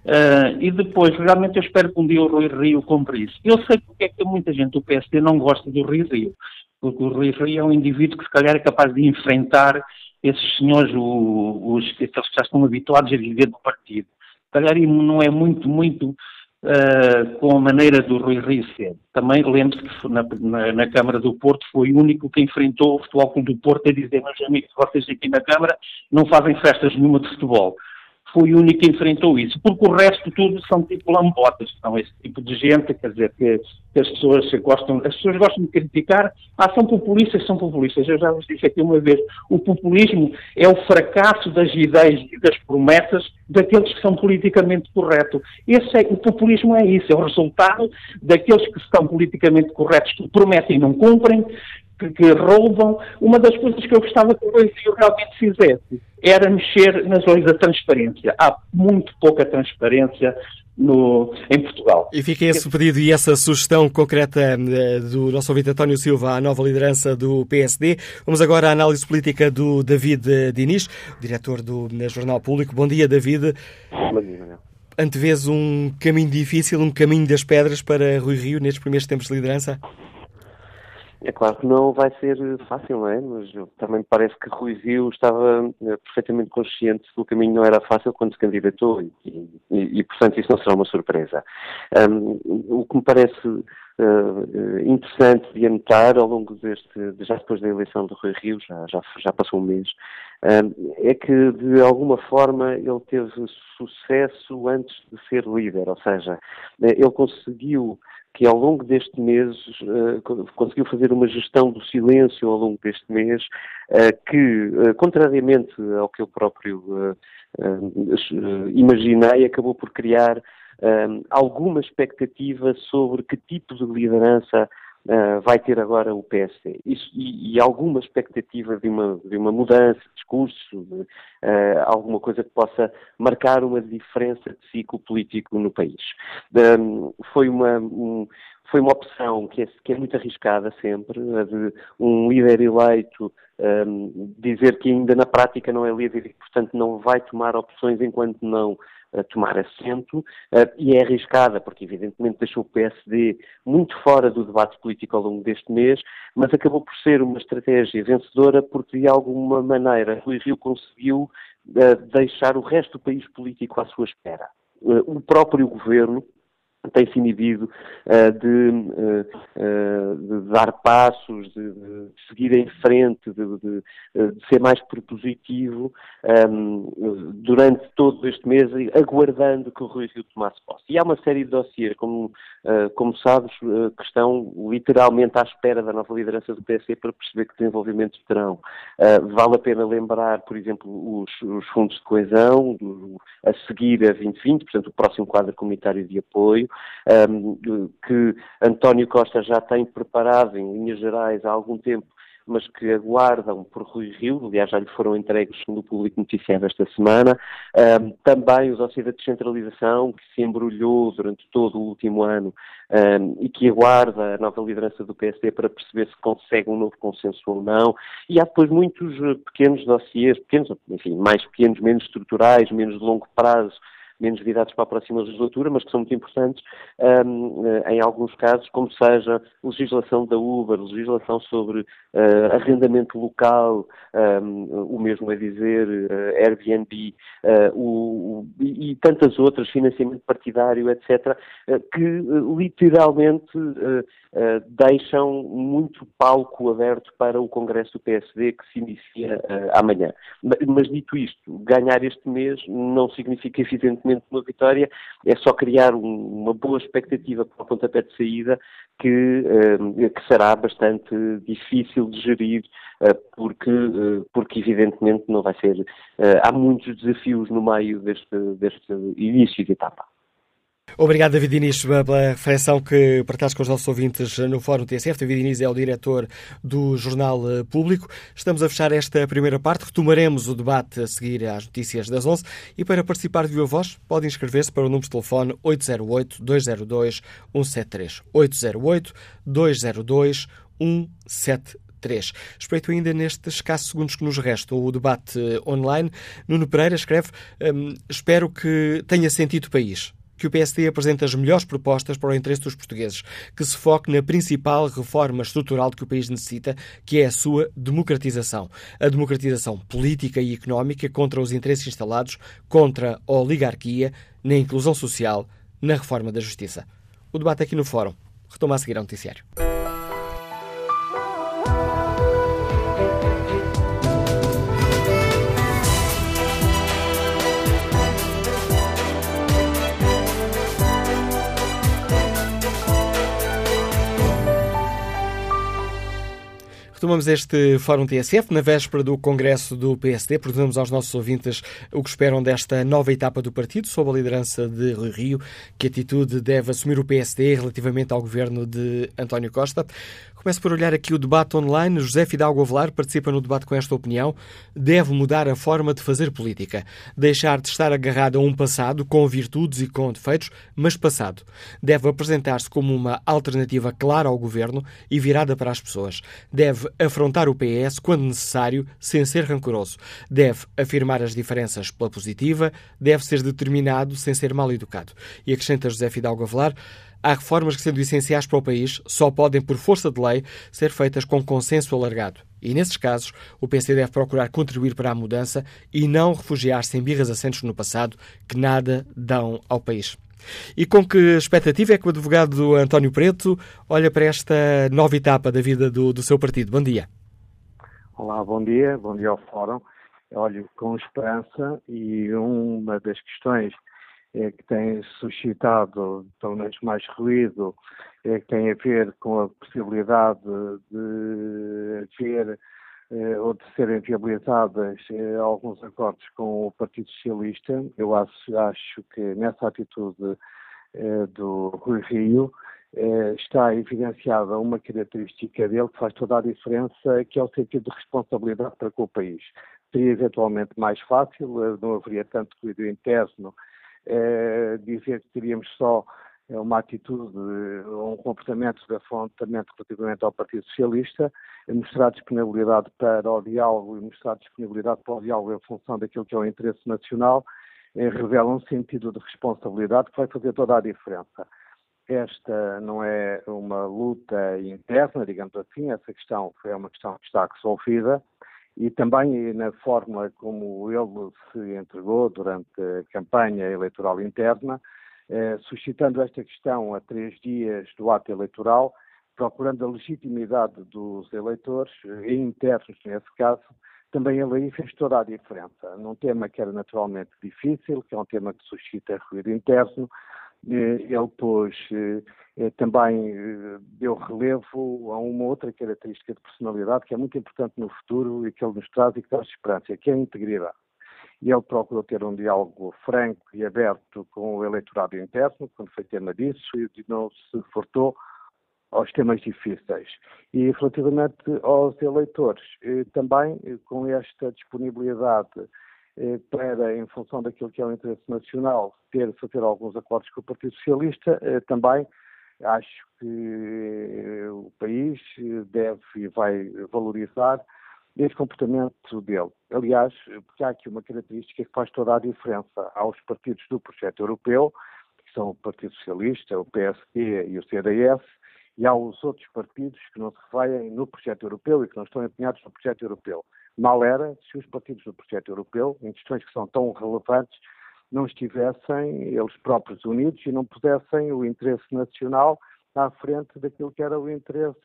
Uh, e depois, realmente, eu espero que um dia o Rui Rio compre isso. Eu sei porque é que muita gente do PSD não gosta do Rui Rio, porque o Rui Rio é um indivíduo que, se calhar, é capaz de enfrentar esses senhores, os, que já estão habituados a viver do partido. Se calhar não é muito, muito uh, com a maneira do Rui Rio ser. Também lembro-se que na, na, na, Câmara do Porto foi o único que enfrentou o Futebol Clube do Porto a dizer, meus amigos, vocês aqui na Câmara não fazem festas nenhuma de futebol foi o único que enfrentou isso, porque o resto tudo são tipo lambotas, são esse tipo de gente, quer dizer, que, que, as pessoas gostam, as pessoas gostam de criticar, ah, são populistas, são populistas, eu já vos disse aqui uma vez, o populismo é o fracasso das ideias e das promessas daqueles que são politicamente corretos. Esse é, o populismo é isso, é o resultado daqueles que são politicamente corretos, que prometem e não cumprem, que, que roubam. Uma das coisas que eu gostava que o Brasil realmente fizesse era mexer nas leis da transparência. Há muito pouca transparência no, em Portugal. E fica esse pedido e essa sugestão concreta eh, do nosso ouvinte António Silva à nova liderança do PSD. Vamos agora à análise política do David Diniz, diretor do Jornal Público. Bom dia, David. Bom dia, Manuel. Antevês um caminho difícil, um caminho das pedras para Rui Rio nestes primeiros tempos de liderança? É claro que não vai ser fácil, não é? Mas também me parece que Rui Rio estava eh, perfeitamente consciente que o caminho não era fácil quando se candidatou e, e, e portanto, isso não será uma surpresa. Um, o que me parece uh, interessante de anotar ao longo deste, já depois da eleição de Rui Rio, já, já, já passou um mês, um, é que de alguma forma ele teve sucesso antes de ser líder, ou seja, ele conseguiu que ao longo deste mês uh, conseguiu fazer uma gestão do silêncio ao longo deste mês, uh, que, uh, contrariamente ao que eu próprio imaginei, acabou por criar alguma expectativa sobre que tipo de liderança uh, vai ter agora o PSD. Isso, e, e, alguma expectativa de uma, de uma mudança de discurso, de, uh, alguma coisa que possa marcar uma diferença de ciclo político no país. Um, foi uma. Um, foi uma opção que é, que é, muito arriscada sempre, a de um líder eleito um, dizer que ainda na prática não é líder e, portanto, não vai tomar opções enquanto não a tomar assento e é arriscada, porque evidentemente deixou o PSD muito fora do debate político ao longo deste mês, mas acabou por ser uma estratégia vencedora porque de alguma maneira Rui Rio conseguiu deixar o resto do país político à sua espera. O próprio governo, tem-se inibido uh, de, uh, uh, de, dar passos, de, de, seguir em frente, de, de ser mais propositivo um, ehm, durante todo este mês, aguardando que o Rui Rio tomasse posse. E há uma série de dossiers, como, como sabes, que estão literalmente à espera da nova liderança do PSD para perceber que desenvolvimentos terão. vale a pena lembrar, por exemplo, os, os fundos de coesão, do, a seguir a 2020, portanto, o próximo quadro comunitário de apoio, um, que António Costa já tem preparado em linhas gerais há algum tempo mas que aguardam por Rui Rio, aliás já lhe foram entregues no público noticiário esta semana, um, também os dossiês da descentralização, que se embrulhou durante todo o último ano um, e que aguarda a nova liderança do PSD para perceber se consegue um novo consenso ou não, e há depois muitos pequenos dossiês, pequenos, enfim, mais pequenos, menos estruturais, menos de longo prazo, menos virados para a próxima legislatura, mas que são muito importantes um, eh, em alguns casos, como seja legislação da Uber, legislação sobre uh, arrendamento local, um, o mesmo a dizer uh, Airbnb, o, o, e, tantas outras, financiamento partidário, etc., que literalmente deixam muito palco aberto para o Congresso do PSD que se inicia amanhã. Mas dito isto, ganhar este mês não significa evidentemente uma vitória, é só criar um, uma boa expectativa para o pontapé de saída que, uh, que será bastante difícil de gerir, uh, porque, uh, porque evidentemente não vai ser. há muitos desafios no meio deste, deste início de etapa. Obrigado, David Inês, pela reflexão que partilhaste com os nossos ouvintes no Fórum TSF. David Inês é o diretor do Jornal Público. Estamos a fechar esta primeira parte. Retomaremos o debate a seguir às notícias das 11. E para participar de viva voz, pode inscrever-se para o número de telefone 808-202-173. 808-202-173. Espreito ainda nestes escassos segundos que nos restam o debate online. Nuno Pereira escreve: hum, Espero que tenha sentido o país que o PSD apresente as melhores propostas para o interesse dos portugueses, que se foque na principal reforma estrutural que o país necessita, que é a sua democratização. A democratização política e económica contra os interesses instalados, contra a oligarquia, na inclusão social, na reforma da justiça. O debate aqui no Fórum. Retoma a seguir ao noticiário. Retomamos este Fórum TSF na véspera do Congresso do PSD. Perguntamos aos nossos ouvintes o que esperam desta nova etapa do partido, sob a liderança de Rui Rio. Que atitude deve assumir o PSD relativamente ao governo de António Costa? Começo por olhar aqui o debate online. José Fidalgo Avelar participa no debate com esta opinião. Deve mudar a forma de fazer política. Deixar de estar agarrado a um passado com virtudes e com defeitos, mas passado. Deve apresentar-se como uma alternativa clara ao governo e virada para as pessoas. Deve afrontar o PS quando necessário, sem ser rancoroso. Deve afirmar as diferenças pela positiva. Deve ser determinado sem ser mal educado. E acrescenta José Fidalgo Avelar. Há reformas que, sendo essenciais para o país, só podem, por força de lei, ser feitas com consenso alargado. E, nesses casos, o PC deve procurar contribuir para a mudança e não refugiar-se em birras assentos no passado que nada dão ao país. E com que expectativa é que o advogado António Preto olha para esta nova etapa da vida do, do seu partido? Bom dia. Olá, bom dia. Bom dia ao Fórum. Olho com esperança e uma das questões é, que tem suscitado, pelo menos mais ruído, é, que tem a ver com a possibilidade de haver é, ou de serem viabilizadas é, alguns acordos com o Partido Socialista. Eu acho, acho que nessa atitude é, do Rui Rio está evidenciada uma característica dele que faz toda a diferença, que é o sentido de responsabilidade para com o país. Seria eventualmente mais fácil, não haveria tanto ruído interno dizer que teríamos só é, uma atitude ou um comportamento de afrontamento relativamente ao Partido Socialista, mostrar disponibilidade para o diálogo e mostrar disponibilidade para o diálogo em função daquilo que é o interesse nacional, revela um sentido de responsabilidade que vai fazer toda a diferença. Esta não é uma luta interna, digamos assim, essa questão é uma questão que está resolvida, e também na forma como ele se entregou durante a campanha eleitoral interna, eh, suscitando esta questão a três dias do ato eleitoral, procurando a legitimidade dos eleitores, e internos nesse caso, também ele aí fez toda a diferença. Num tema que era naturalmente difícil, que é um tema que suscita ruído interno, eh, ele pôs eh, eh, também deu relevo a uma outra característica de personalidade que é muito importante no futuro e que ele nos traz e que traz esperança, que é a integridade. E ele procurou ter um diálogo franco e aberto com o eleitorado interno, quando foi tema disso, e não se furtou aos temas difíceis. E relativamente aos eleitores, também com esta disponibilidade eh, para, em função daquilo que é o interesse nacional, ter, fazer alguns acordos com o Partido Socialista, eh, também acho que eh, o país deve e vai valorizar esse comportamento dele. Aliás, porque há aqui uma característica que faz toda a diferença aos partidos do projeto europeu, que são o Partido Socialista, o PSD e o CDS, e aos outros partidos que não se reveem no projeto europeu e que não estão empenhados no projeto europeu. Mal era se os partidos do projeto europeu, em questões que são tão relevantes, não estivessem eles próprios unidos e não pusessem o interesse nacional à frente daquilo que era o interesse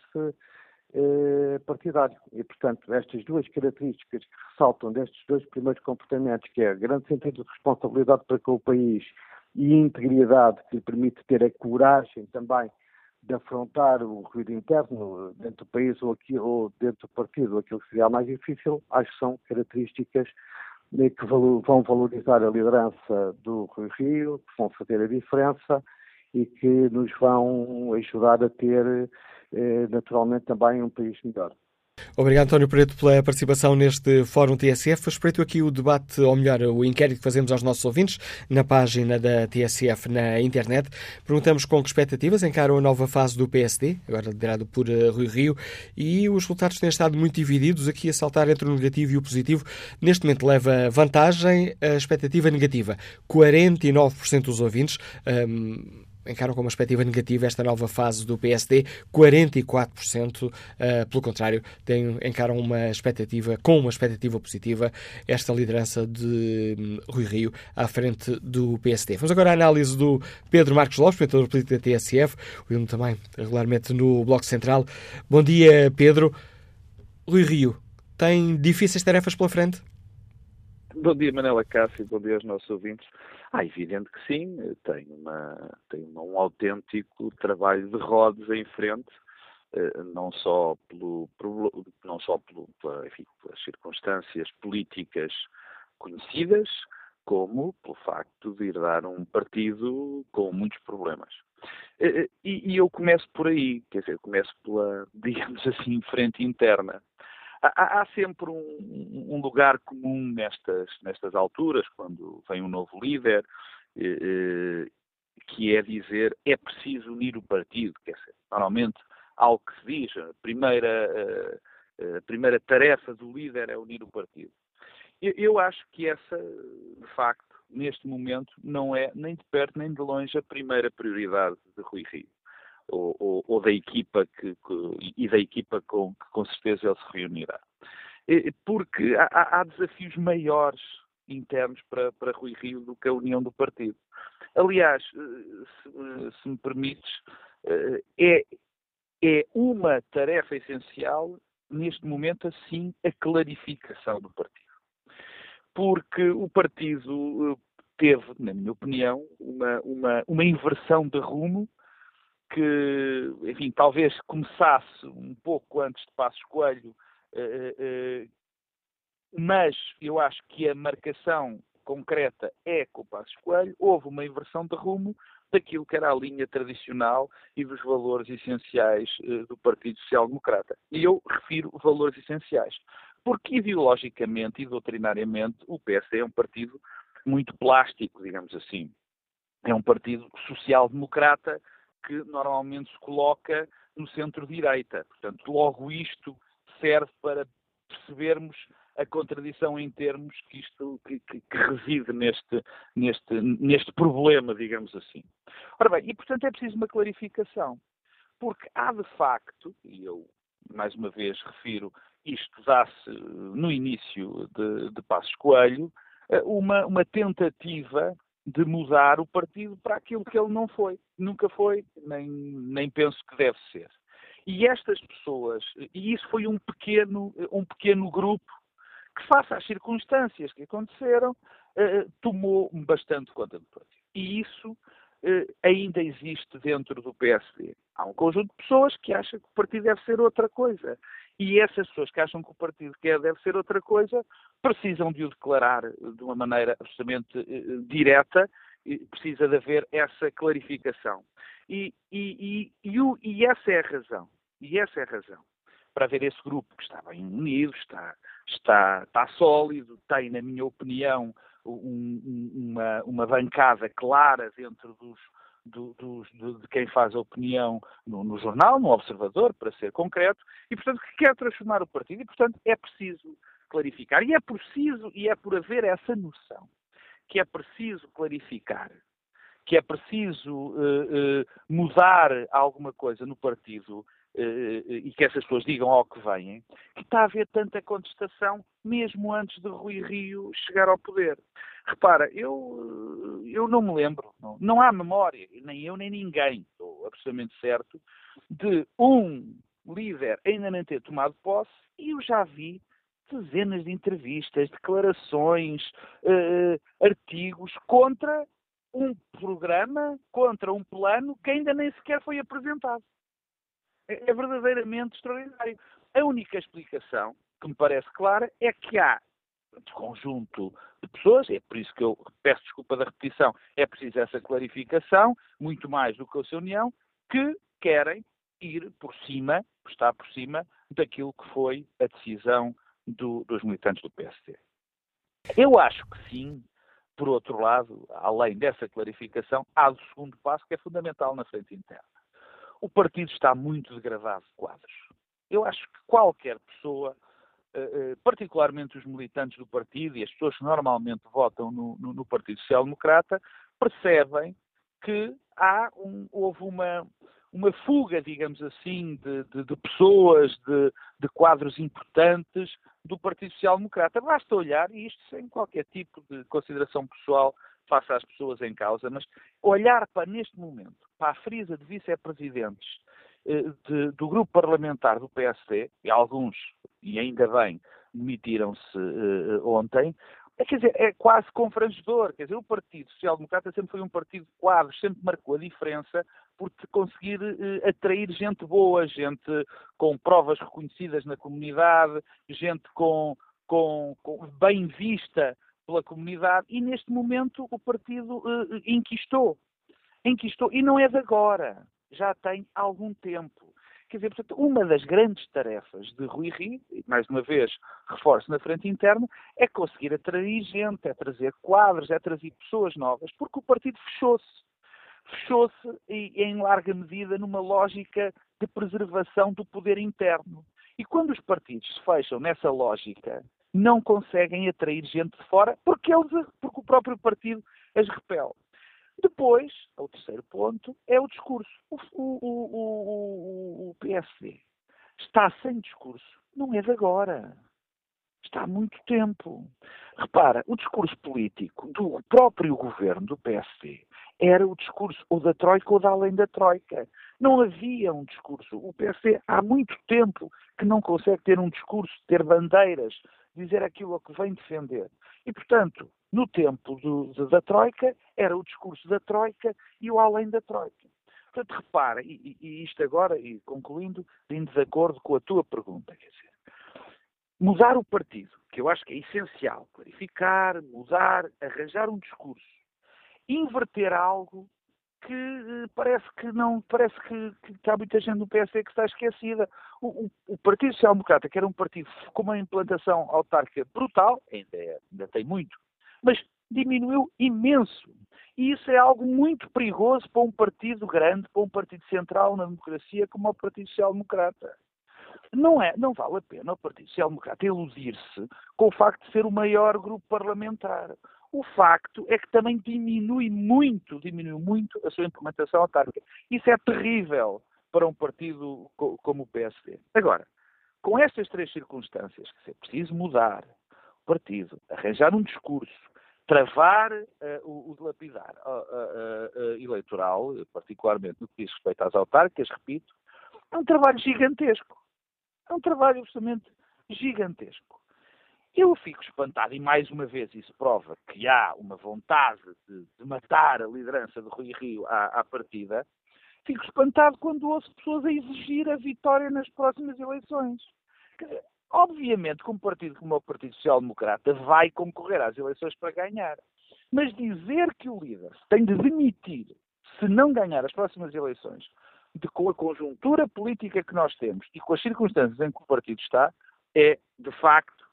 eh, partidário. E, portanto, estas duas características que ressaltam destes dois primeiros comportamentos, que é grande sentido de responsabilidade para com o país e integridade que lhe permite ter a coragem também de afrontar o ruído interno dentro do país ou, aqui, ou dentro do partido, aquilo que seria mais difícil, acho que são características que vão valorizar a liderança do Rui Rio, que vão fazer a diferença e que nos vão ajudar a ter eh, naturalmente também um país melhor. Obrigado, António Preto, pela participação neste Fórum TSF. Espreito aqui o debate, ou melhor, o inquérito que fazemos aos nossos ouvintes na página da TSF na internet. Perguntamos com que expectativas encaram a nova fase do PSD, agora liderado por uh, Rui Rio, e os resultados têm estado muito divididos, aqui a saltar entre o negativo e o positivo. Neste momento leva vantagem a expectativa negativa. 49% dos ouvintes. Um, encaram com uma perspectiva negativa esta nova fase do PSD, 44%, uh, pelo contrário, têm, encaram uma expectativa, com uma expectativa positiva, esta liderança de um, Rui Rio à frente do PSD. Vamos agora à análise do Pedro Marcos Lopes, comentador político da TSF, o também regularmente no Bloco Central. Bom dia, Pedro. Rui Rio, tem difíceis tarefas pela frente? Bom dia, Manela Cássio, bom dia aos nossos ouvintes. Ah, evidente que sim, tem, uma, tem um autêntico trabalho de rodas em frente, eh, não só, pelo, não só pelo, enfim, pelas circunstâncias políticas conhecidas, como pelo facto de ir dar um partido com muitos problemas. Eh, eh, e, e eu começo por aí, quer dizer, começo pela, digamos assim, frente interna. Há, há sempre um, um, lugar comum nestas, nestas alturas, quando vem um novo líder, eh, eh, que é dizer é preciso unir o partido. Quer dizer, normalmente, algo que se diz, a primeira, eh, a primeira tarefa do líder é unir o partido. Eu, eu acho que essa, de facto, neste momento, não é nem de perto nem de longe a primeira prioridade de Rui Rio ou, ou, da equipa que, que, e da equipa com que com certeza ele se reunirá. Porque há, há desafios maiores internos para, para Rui Rio do que a união do partido. Aliás, se, se me permites, é, é uma tarefa essencial neste momento, assim, a clarificação do partido. Porque o partido eh, teve, na minha opinião, uma, uma, uma inversão de rumo que, enfim, talvez começasse um pouco antes de Passos Coelho, eh, eh, mas eu acho que a marcação concreta é com o Passos Coelho. Houve uma inversão de rumo daquilo que era a linha tradicional e dos valores essenciais eh, do Partido Social Democrata. E eu refiro valores essenciais, porque ideologicamente e doutrinariamente o PSD é um partido muito plástico, digamos assim. É um partido social-democrata que normalmente se coloca no centro-direita. Portanto, logo isto serve para percebermos a contradição em termos que isto que, que, que, reside neste, neste, neste problema, digamos assim. Ora bem, e portanto é preciso uma clarificação, porque há de facto, e eu mais uma vez refiro, isto dá-se no início de, de Passos Coelho, eh, uma, uma tentativa de mudar o partido para aquilo que ele não foi. Nunca foi, nem, nem penso que deve ser. E estas pessoas, e isso foi um pequeno, um pequeno grupo que, face às circunstâncias que aconteceram, eh, tomou bastante conta do partido. E isso eh, ainda existe dentro do PSD. Há um conjunto de pessoas que acham que o partido deve ser outra coisa. E essas pessoas que acham que o partido quer deve ser outra coisa, precisam de o declarar de uma maneira absolutamente uh, direta, precisa de haver essa clarificação. E, e, e, e, essa é a razão. E essa é a razão. Para haver esse grupo que está bem unido, está, está, está sólido, tem, na minha opinião, um, uma, uma bancada clara dentro dos, do, do, de quem faz a opinião no, no, jornal, no Observador, para ser concreto, e, portanto, que quer transformar o partido. E, portanto, é preciso clarificar. E é preciso, e é por haver essa noção, que é preciso clarificar, que é preciso uh, uh, mudar alguma coisa no partido e que essas pessoas digam ao que vêm, que está a haver tanta contestação mesmo antes de Rui Rio chegar ao poder. Repara, eu, eu não me lembro, não, não há memória, nem eu nem ninguém, estou absolutamente certo, de um líder ainda não ter tomado posse e eu já vi dezenas de entrevistas, declarações, uh, artigos contra um programa, contra um plano que ainda nem sequer foi apresentado. É, é verdadeiramente extraordinário. A única explicação que me parece clara é que há de conjunto de pessoas, é por isso que eu peço desculpa da repetição, é preciso essa clarificação, muito mais do que a sua União, que querem ir por cima, estar por cima daquilo que foi a decisão do, dos militantes do PSD. Eu acho que sim, por outro lado, além dessa clarificação, há o segundo passo que é fundamental na frente interna. O partido está muito degradado de quadros. Eu acho que qualquer pessoa, eh, eh, particularmente os militantes do partido e as pessoas que normalmente votam no, no, no Partido Social Democrata, percebem que há um, houve uma, uma fuga, digamos assim, de, de, de pessoas, de, de, quadros importantes do Partido Social Democrata. Basta olhar, e isto sem qualquer tipo de consideração pessoal face às pessoas em causa, mas olhar para, neste momento, para a frisa de vice-presidentes eh, do grupo parlamentar do PSD, e alguns, e ainda bem, demitiram-se eh, ontem, é, quer dizer, é quase confrangedor. Quer dizer, o Partido Social Democrata sempre foi um partido de quadros, sempre marcou a diferença por conseguir eh, atrair gente boa, gente com provas reconhecidas na comunidade, gente com, com, com bem vista pela comunidade, e neste momento o partido eh, enquistou. Enquistou, e não é de agora, já tem algum tempo. Quer dizer, portanto, uma das grandes tarefas de Rui Rio, e mais uma vez reforço na frente interna, é conseguir atrair gente, é trazer quadros, é trazer pessoas novas, porque o partido fechou-se fechou-se em larga medida numa lógica de preservação do poder interno. E quando os partidos se fecham nessa lógica, não conseguem atrair gente de fora porque, eles, porque o próprio partido as repele. Depois, o terceiro ponto, é o discurso. O, o, o, o, PSD está sem discurso, não é de agora. Está há muito tempo. Repara, o discurso político do próprio governo do PSD era o discurso ou da Troika ou da além da Troika. Não havia um discurso. O PSD há muito tempo que não consegue ter um discurso, ter bandeiras, dizer aquilo a que vem defender. E, portanto, no tempo do, da Troika, era o discurso da Troika e o além da Troika. Portanto, repara, e, e isto agora, e concluindo, em desacordo com a tua pergunta, quer dizer, mudar o partido, que eu acho que é essencial, clarificar, mudar, arranjar um discurso, inverter algo que eh, parece que não parece que, que, há muita gente no PSD que está esquecida. O, o, o Partido Social Democrata, que era um partido com uma implantação autárquica brutal, ainda, é, ainda tem muito, mas diminuiu imenso. E isso é algo muito perigoso para um partido grande, para um partido central na democracia como o Partido Social Democrata. Não, é, não vale a pena o Partido Social Democrata iludir-se com o facto de ser o maior grupo parlamentar. O facto é que também diminui muito, diminui muito a sua implementação autárquica. Isso é terrível para um partido como o PSD. Agora, com estas três circunstâncias, que é preciso mudar o partido, arranjar um discurso, travar uh, o, o eleitoral, particularmente no que diz respeito às autárquicas, repito, é um trabalho gigantesco. É um trabalho absolutamente gigantesco. Eu fico espantado, e mais uma vez isso prova que há uma vontade de, de matar a liderança de Rui Rio à, à, partida. Fico espantado quando ouço pessoas a exigir a vitória nas próximas eleições. Obviamente que um partido como o Partido Social Democrata vai concorrer às eleições para ganhar. Mas dizer que o líder tem de demitir se não ganhar as próximas eleições, de, com a conjuntura política que nós temos e com as circunstâncias em que o partido está, é, de facto,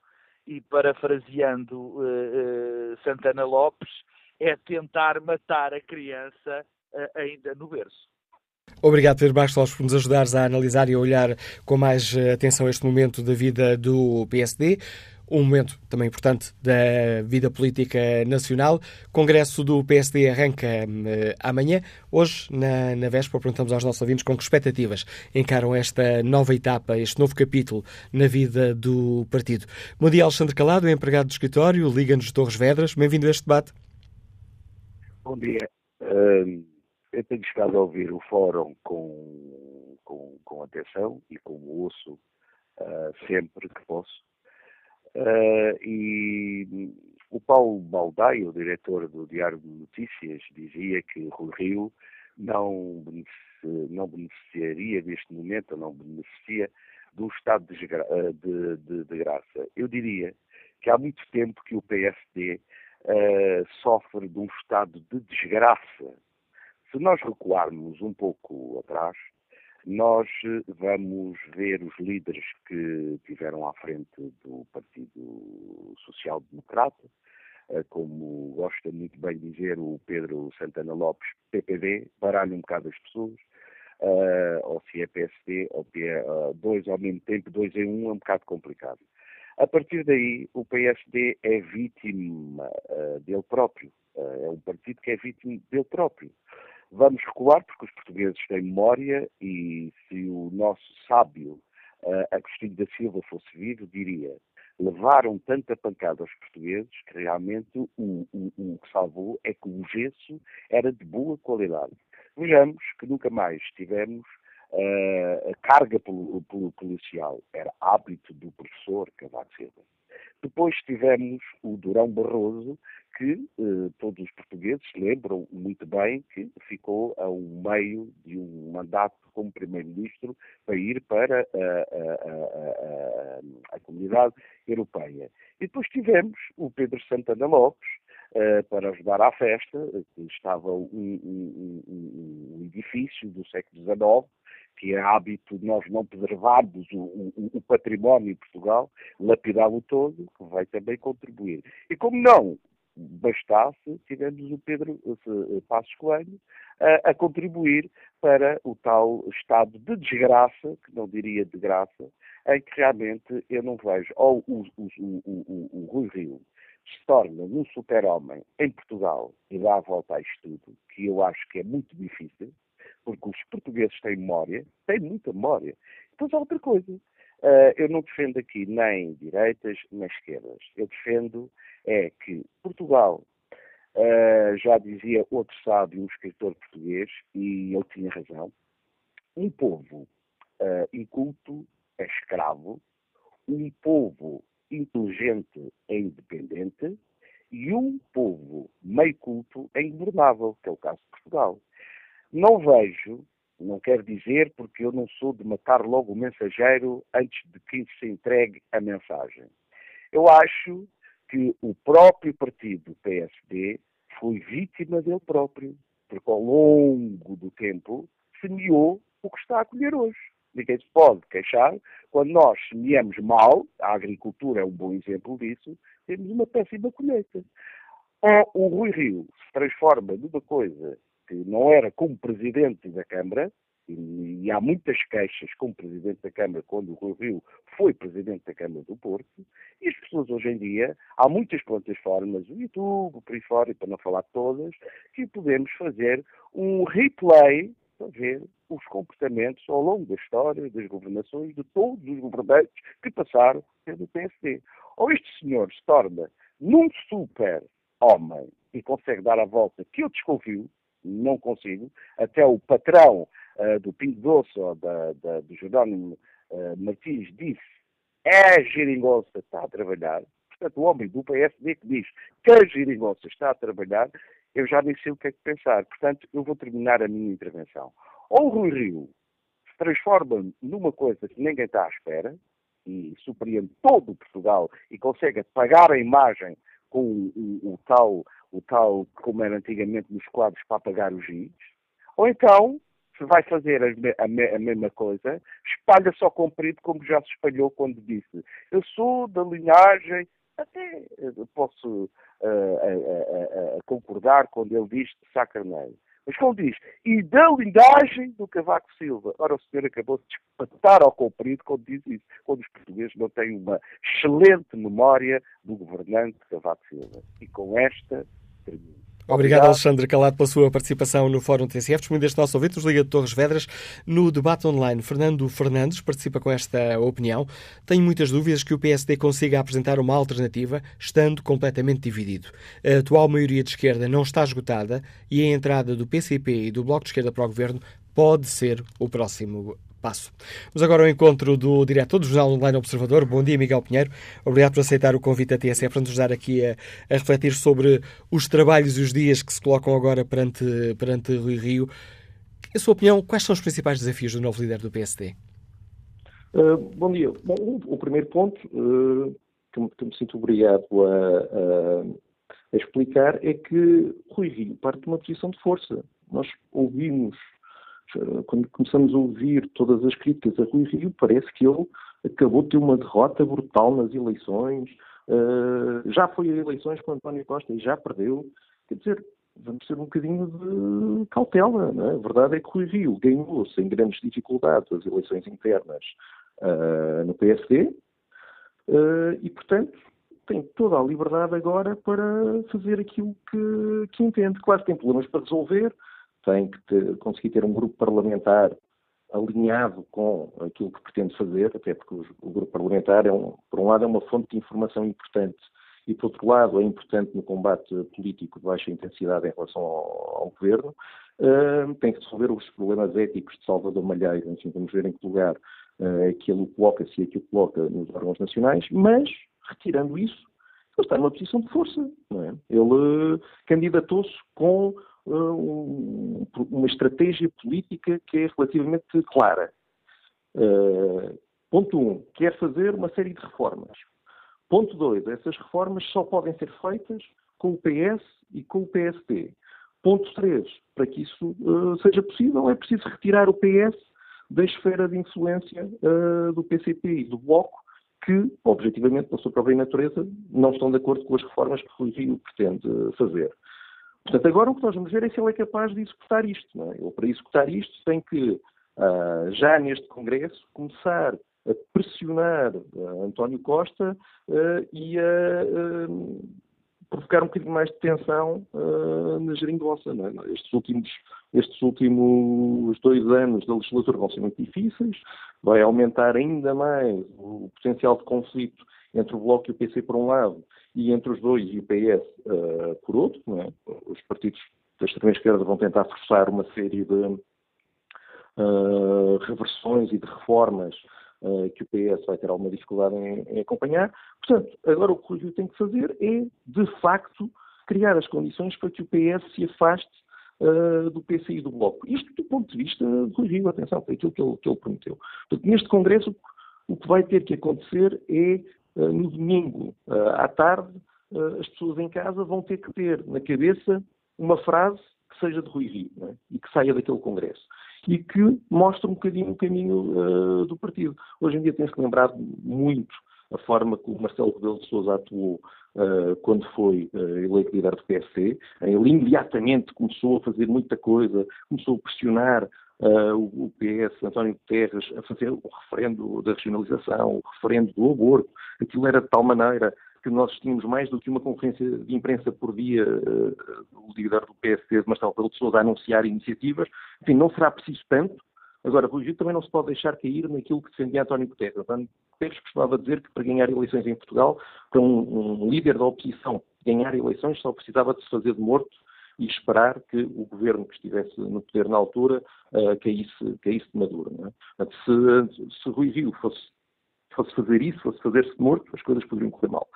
e parafraseando uh, uh, Santana Lopes, é tentar matar a criança uh, ainda no berço. Obrigado, Pedro Bastos, por nos ajudares a analisar e a olhar com mais atenção este momento da vida do PSD um momento também importante da vida política nacional. Congresso do PSD arranca uh, amanhã. Hoje, na, na véspera, perguntamos aos nossos ouvintes com que expectativas encaram esta nova etapa, este novo capítulo na vida do partido. Bom dia, Alexandre Calado, empregado do escritório, Liga-nos Torres Vedras. Bem-vindo a este debate. Bom dia. Eu tenho chegado a ouvir o fórum com, com, com atenção e com ouço uh, sempre que posso. Uh, e o Paulo Baldaio, o diretor do Diário de Notícias, dizia que o Rio não, não beneficiaria neste momento, não beneficia de um estado de, de, de, de graça. Eu diria que há muito tempo que o PSD uh, sofre de um estado de desgraça. Se nós recuarmos um pouco atrás, nós vamos ver os líderes que tiveram à frente do Partido Social Democrata, uh, como gosta muito bem dizer o Pedro Santana Lopes, PPD, baralha um bocado as pessoas, uh, ou se é PSD, ou é dois ao mesmo tempo, dois em um, é um bocado complicado. A partir daí, o PSD é vítima dele próprio. É um partido que é vítima dele próprio. Vamos recuar, porque os portugueses têm memória e se o nosso sábio uh, Agostinho da Silva fosse vivo, diria levaram tanta pancada aos portugueses que realmente o, o, o que salvou é que o gesso era de boa qualidade. Vejamos que nunca mais tivemos uh, a carga policial, era hábito do professor Cavaco Silva. Depois tivemos o Durão Barroso, que uh, todos os portugueses lembram muito bem que ficou a um meio de um mandato como Primeiro-Ministro para ir para a, a, a, a, comunidade europeia. E depois tivemos o Pedro Santana Lopes, Uh, para ajudar à festa, estava um, um, um, um, edifício do século XIX, que é hábito de nós não preservarmos o, o, o património em Portugal, lapidá-lo todo, vai também contribuir. E como não bastasse, tivemos o Pedro uh, Passos Coelho uh, a contribuir para o tal estado de desgraça, que não diria de graça, em que realmente eu não vejo, ou o, o, o, o Rui Rio se torna num super-homem em Portugal e dá a volta a isto tudo, que eu acho que é muito difícil, porque os portugueses têm memória, têm muita memória. Depois há outra coisa. Uh, eu não defendo aqui nem direitas nem esquerdas. Eu defendo é que Portugal, uh, já dizia outro sábio, um escritor português, e ele tinha razão, um povo uh, inculto é escravo, um povo inteligente é independente e um povo meio culto é ingovernável, que é o caso de Portugal. Não vejo, não quero dizer porque eu não sou de matar logo o mensageiro antes de que se entregue a mensagem. Eu acho que o próprio partido PSD foi vítima dele próprio, porque ao longo do tempo semeou o que está a colher hoje. Ninguém se pode queixar. Quando nós semeamos mal, a agricultura é um bom exemplo disso, temos uma péssima colheita. Ou o Rui Rio se transforma numa coisa que não era como presidente da Câmara, e, e, há muitas queixas como presidente da Câmara quando o Rui Rio foi presidente da Câmara do Porto, e as pessoas hoje em dia, há muitas plataformas, o YouTube, por aí fora, e para não falar todas, que podemos fazer um replay para ver os comportamentos ao longo da história das governações de todos os governantes que passaram pelo PSD. Ou este senhor se torna num super homem e consegue dar a volta que eu desconfio, não consigo, até o patrão uh, do Pingo Doce ou da, da, do Jerónimo uh, Martins disse é a geringonça está a trabalhar, portanto o homem do PSD que diz que a geringonça está a trabalhar, eu já nem sei o que é que pensar. Portanto, eu vou terminar a minha intervenção. Ou o Rui Rio se transforma numa coisa que ninguém está à espera e surpreende todo o Portugal e consegue apagar a imagem com o, o, o, tal, o tal, como era antigamente nos quadros para apagar os giz, ou então se vai fazer a, a, a, mesma coisa, espalha só comprido como já se espalhou quando disse eu sou da linhagem, até posso uh, uh, uh, concordar quando ele diz Sacarneiro. Mas quando diz, e da linhagem do Cavaco Silva. Ora, o senhor acabou de despatar ao comprido quando diz isso, quando os portugueses não têm uma excelente memória do governante Cavaco Silva. E com esta, Obrigado, Alexandre Calado, pela sua participação no Fórum TCF. Disponible este nosso ouvinte, nos Liga de Torres Vedras, no debate online. Fernando Fernandes participa com esta opinião. Tenho muitas dúvidas que o PSD consiga apresentar uma alternativa, estando completamente dividido. A atual maioria de esquerda não está esgotada e a entrada do PCP e do Bloco de Esquerda para o governo pode ser o próximo passo. Vamos agora ao encontro do diretor do Jornal Online Observador. Bom dia, Miguel Pinheiro. Obrigado por aceitar o convite da TSE para nos ajudar aqui a, a, refletir sobre os trabalhos e os dias que se colocam agora perante, perante Rui Rio. Em sua opinião, quais são os principais desafios do novo líder do PSD? Uh, bom dia. Bom, o, o primeiro ponto uh, que, me, que me sinto obrigado a, a, a, explicar é que Rui Rio parte de uma posição de força. Nós ouvimos, quando começamos a ouvir todas as críticas a Rui Rio, parece que ele acabou de ter uma derrota brutal nas eleições, uh, já foi a eleições com António Costa e já perdeu. Quer dizer, vamos ter um bocadinho de cautela. Não é? A verdade é que Rui Rio ganhou sem grandes dificuldades as eleições internas uh, no PSD uh, eh, e, portanto, tem toda a liberdade agora para fazer aquilo que, que entende. Claro que tem problemas para resolver, tem que ter, conseguir ter um grupo parlamentar alinhado com aquilo que pretende fazer, até porque o, grupo parlamentar, é um, por um lado, é uma fonte de informação importante e, por outro lado, é importante no combate político de baixa intensidade em relação ao, ao governo. Uh, tem que resolver os problemas éticos de Salvador Malheiro, enfim, vamos ver em que lugar uh, é que ele o coloca, se é que o coloca nos órgãos nacionais, mas, retirando isso, ele está numa posição de força. É? Ele uh, candidatou-se com uh, uma estratégia política que é relativamente clara. Uh, ponto 1. Um, quer fazer uma série de reformas. Ponto 2. Essas reformas só podem ser feitas com o PS e com o PSD. Ponto 3. Para que isso uh, seja possível, é preciso retirar o PS da esfera de influência uh, do PCP e do Bloco, que, objetivamente, pela sua própria natureza, não estão de acordo com as reformas que o Rio pretende fazer. Portanto, agora o que nós vamos ver é se ele é capaz de executar isto. Não é? Ele, para executar isto, tem que, uh, já neste Congresso, começar a pressionar uh, António Costa uh, e a provocar um bocadinho mais de tensão na geringonça. É? Estes, últimos, estes últimos dois anos da legislatura vão ser muito difíceis, vai aumentar ainda mais o potencial de conflito entre o Bloco e o PC por um lado e entre os dois e o PS por outro. É? Os partidos da extrema-esquerda vão tentar forçar uma série de reversões e de reformas uh, que o PS vai ter alguma dificuldade em, em, acompanhar. Portanto, agora o que o Rui tem que fazer é, de facto, criar as condições para que o PS se afaste uh, do PCI do Bloco. Isto do ponto de vista do Rio, atenção, foi aquilo que ele, que ele prometeu. Portanto, neste Congresso, o que vai ter que acontecer é, uh, no domingo à tarde, as pessoas em casa vão ter que ter na cabeça uma frase que seja de Rui Rio é? e que saia daquele Congresso e que mostra um bocadinho o caminho uh, do partido. Hoje em dia tem-se lembrado muito a forma que o Marcelo Rebelo de Sousa atuou uh, quando foi uh, eleito líder do PSD. Ele imediatamente começou a fazer muita coisa, começou a pressionar uh, o, PS, António Guterres, a fazer o referendo da regionalização, o referendo do aborto. Aquilo era de tal maneira que nós tínhamos mais do que uma conferência de imprensa por dia, uh, o líder do PSD, Marcelo Rebelo Sousa, a anunciar iniciativas. Enfim, não será preciso tanto. Agora, Rui Gil também não se pode deixar cair naquilo que defendia António Guterres. António Guterres costumava dizer que para ganhar eleições em Portugal, para um, um líder da oposição ganhar eleições, só precisava de se fazer de morto e esperar que o governo que estivesse no poder na altura uh, caísse, caísse de maduro. É? Se, se Rui Rio fosse, fosse fazer isso, fosse fazer-se morto, as coisas poderiam correr mal.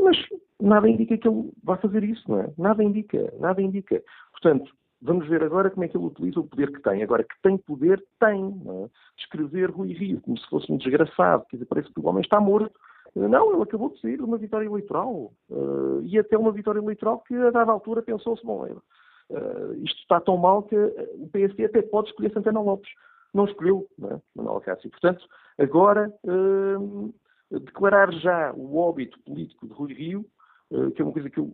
Mas nada indica que ele vá fazer isso, não é? Nada indica, nada indica. Portanto, vamos ver agora como é que ele utiliza o poder que tem. Agora, que tem poder, tem. Não é? Descrever Rui Rio como se fosse um desgraçado, quer dizer, parece que o homem está morto. Não, ele acabou de sair de uma vitória eleitoral. Uh, e até uma vitória eleitoral que, a dada altura, pensou-se, bom, uh, isto está tão mal que o PSD até pode escolher Santana Lopes. Não escolheu, não é? Manuel Cássio. Portanto, agora uh, declarar já o óbito político de Rui Rio, que é uma coisa que eu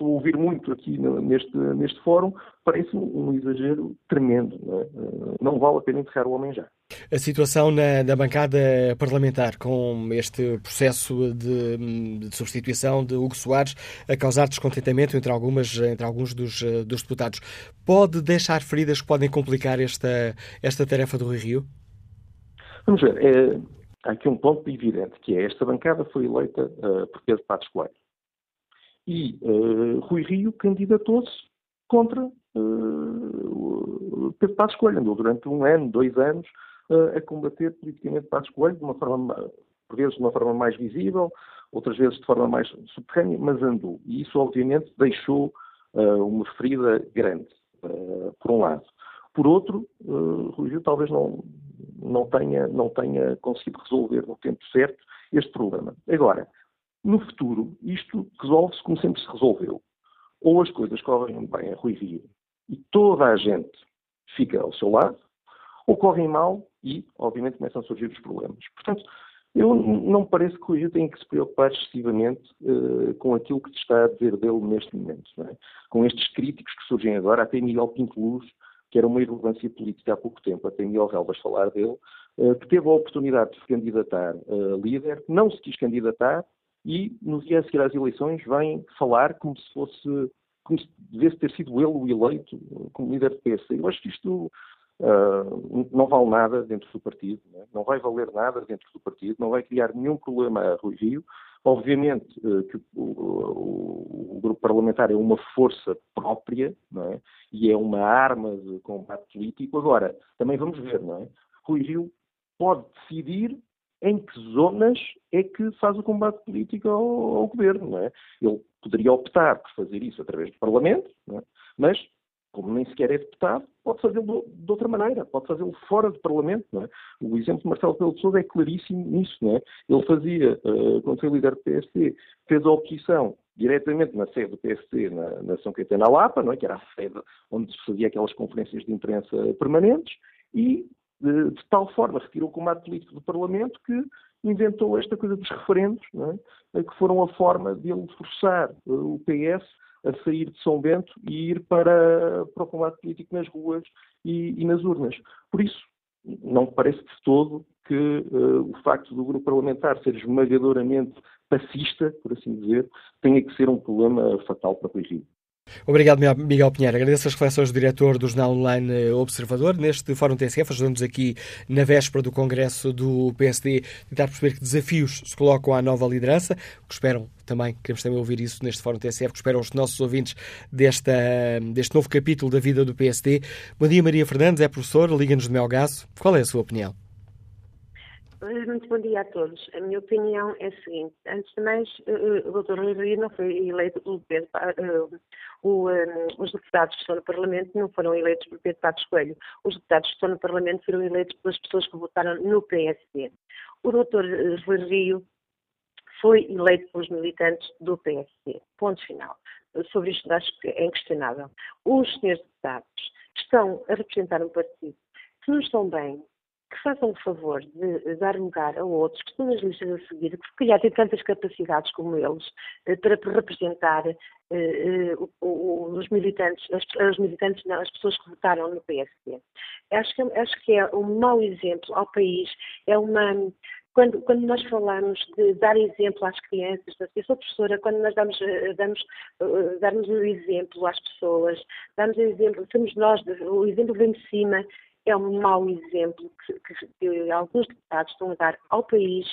estou a ouvir muito aqui neste, neste fórum, parece um exagero tremendo. Não, é? Eh, não vale a pena enterrar o homem já. A situação na, na bancada parlamentar, com este processo de, de, substituição de Hugo Soares a causar descontentamento entre, algumas, entre alguns dos, eh, dos deputados, pode deixar feridas que podem complicar esta, esta tarefa do Rui Rio? Vamos ver. É, há aqui um ponto evidente, que é esta bancada foi eleita uh, por Pedro Passos Coelho. E uh, Rui Rio candidatou-se contra uh, Pedro Passos Coelho. Andou durante um ano, dois anos, a combater politicamente Passos Coelho, de uma forma, por vezes de uma forma mais visível, outras vezes de forma mais subterrânea, mas andou. E isso, obviamente, deixou uma ferida grande, por um lado. Por outro, Rui Rio talvez não, não tenha, não tenha conseguido resolver no tempo certo este problema. Agora, no futuro, isto resolve-se como sempre se resolveu. Ou as coisas correm bem a Rui Rio e toda a gente fica ao seu lado, ou correm mal e, obviamente, começam a surgir os problemas. Portanto, eu não me parece que o Rio tenha que se preocupar excessivamente uh, com aquilo que se está a dizer dele neste momento. É? Com estes críticos que surgem agora, até Miguel Pinto Luz, que era uma irrelevância política há pouco tempo, até Miguel Relvas falar dele, uh, que teve a oportunidade de se candidatar a uh, líder, não se quis candidatar e, no dia a seguir às eleições, vem falar como se fosse, como se devesse ter sido ele o eleito como líder do PS. Eu acho que isto Uh, não vale nada dentro do partido, né? não vai valer nada dentro do partido, não vai criar nenhum problema a Rui Rio. Obviamente uh, que o, o, o, grupo parlamentar é uma força própria é? e é uma arma de combate político. Agora, também vamos ver, não é? Rui Rio pode decidir em que zonas é que faz o combate político ao, ao governo. É? Ele poderia optar por fazer isso através do Parlamento, é? mas como nem sequer é deputado, pode fazê-lo de outra maneira, pode fazê-lo fora do Parlamento. É? O exemplo de Marcelo Pelo de Sousa é claríssimo nisso. É? Ele fazia, uh, quando foi líder do PSD, fez a oposição diretamente na sede do PSD, na, na São Caetano Lapa, não é? que era a sede onde se fazia aquelas conferências de imprensa permanentes, e de, de tal forma retirou o combate político do Parlamento que inventou esta coisa dos referendos, é? que foram a forma de ele forçar uh, o PS a sair de São Bento e ir para, para o combate político nas ruas e, e nas urnas. Por isso, não parece de todo que uh, o facto do grupo parlamentar ser esmagadoramente passista, por assim dizer, tenha que ser um problema fatal para o Rio. Obrigado, Miguel Pinheiro. Agradeço as reflexões do diretor do Jornal Online Observador neste Fórum TSF, ajudando-nos aqui na véspera do Congresso do PSD tentar perceber que desafios se colocam à nova liderança, que esperam também, queremos também ouvir isso neste Fórum TSF, que esperam os nossos ouvintes desta, deste novo capítulo da vida do PSD. Bom dia, Maria Fernandes, é professora, liga-nos do Melgaço. Qual é a sua opinião? Muito bom dia a todos. A minha opinião é a seguinte. Antes de mais, uh, o Dr. Rui Rio não foi eleito pelo Pedro, um, os deputados que estão no Parlamento não foram eleitos por Pedro Passos Coelho. Os deputados que estão no Parlamento foram eleitos pelas pessoas que votaram no PSD. O Dr. Rui Rio foi eleito pelos militantes do PSD. Ponto final. Sobre isto acho que é inquestionável. Os senhores deputados estão a representar um partido que não estão bem que façam o favor de dar lugar a outros que estão nas listas a seguir, que se calhar têm tantas capacidades como eles, eh, para representar eh, eh, os militantes, as, militantes, não, as pessoas que votaram no PSD. Acho que, acho que é um mau exemplo ao país, é uma, quando, quando, nós falamos de dar exemplo às crianças, eu sou professora, quando nós damos, damos, damos o exemplo às pessoas, damos o exemplo, somos nós, o exemplo vem de cima, é um mau exemplo que, que, alguns deputados estão a dar ao país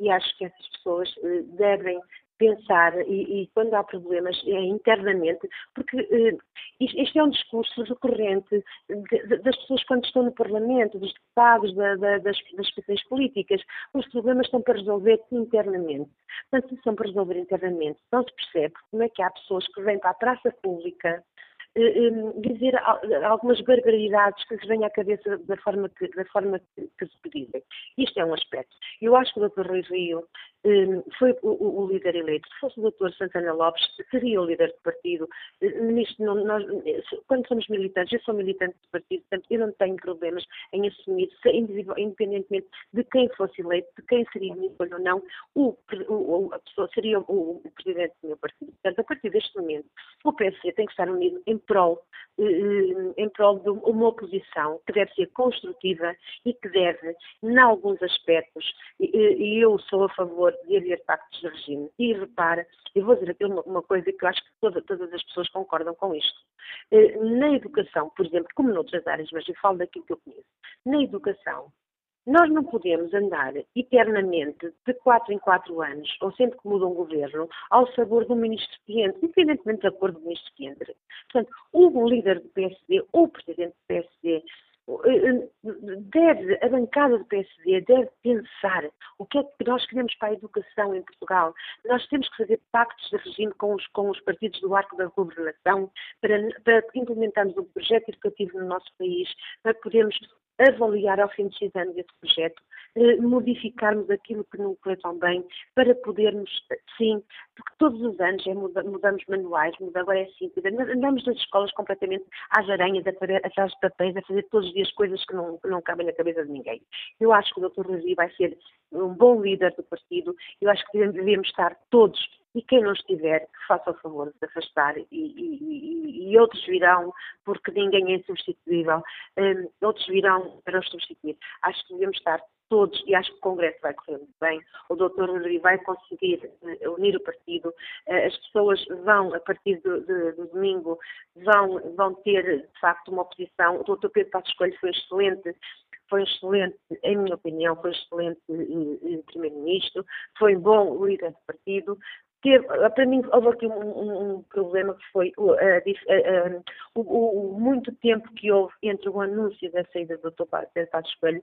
e acho que essas pessoas eh, devem pensar e, e, quando há problemas é, internamente, porque eh, isto é um discurso recorrente das pessoas quando estão no Parlamento, dos deputados, da, da, das, das questões políticas. Os problemas estão para resolver internamente. Portanto, se são para resolver internamente, não se percebe como é que há pessoas que vêm para a praça pública dizer algumas barbaridades que lhes vêm à cabeça da forma que, da forma que, que se pedem. Isto é um aspecto. Eu acho que o Dr. Rui Rio foi o, o, líder eleito. Se fosse o doutor Santana Lopes, seria o líder do partido. Hum, nisto, não, nós, quando somos militantes, eu sou militante do partido, portanto, eu não tenho problemas em assumir, independentemente de quem fosse eleito, de quem seria escolha ou não, o, o, a pessoa seria o, o, presidente do meu partido. Portanto, a partir deste momento, o PSD tem que estar unido em prol, hum, em prol de uma oposição que deve ser construtiva e que deve, em alguns aspectos, e eu sou a favor de haver pactos de regime. E repara, eu vou dizer aqui uma, uma coisa que eu acho que toda, todas as pessoas concordam com isto. Eh, na educação, por exemplo, como noutras áreas, mas eu falo daquilo que eu conheço, na educação, nós não podemos andar eternamente, de quatro em quatro anos, ou sempre que muda um governo, ao sabor do ministro que entre, independentemente da cor do ministro que entre. Portanto, o líder do PSD ou o presidente do PSD deve, a bancada do PSD deve pensar o que é que nós queremos para a educação em Portugal. Nós temos que fazer pactos de regime com os, com os partidos do arco da governação para, para implementarmos um projeto educativo no nosso país, para podermos avaliar ao fim de seis anos esse projeto eh, modificarmos aquilo que não corre tão bem, para podermos, sim, porque todos os anos é, mudamos manuais, muda, agora é assim, andamos nas escolas completamente às aranhas, atrás de papéis, a fazer todos os dias coisas que não, não cabem na cabeça de ninguém. Eu acho que o Dr. Rui vai ser um bom líder do partido, eu acho que devemos estar todos e quem não estiver, faça o favor de afastar e, e, e, outros virão, porque ninguém é insubstituível, um, outros virão para os substituir. Acho que devemos estar todos, e acho que o Congresso vai correr muito bem, o Dr. Rodrigo vai conseguir uh, unir o partido, uh, as pessoas vão, a partir do, do, domingo, vão, vão ter, de facto, uma oposição. O Dr. Pedro Passos Coelho foi excelente foi excelente, em minha opinião, foi excelente eh, Primeiro-Ministro, foi bom líder do partido, teve, para mim houve aqui um, um problema que foi uh, uh, uh, o, muito tempo que houve entre o anúncio da saída do Dr. Passos Coelho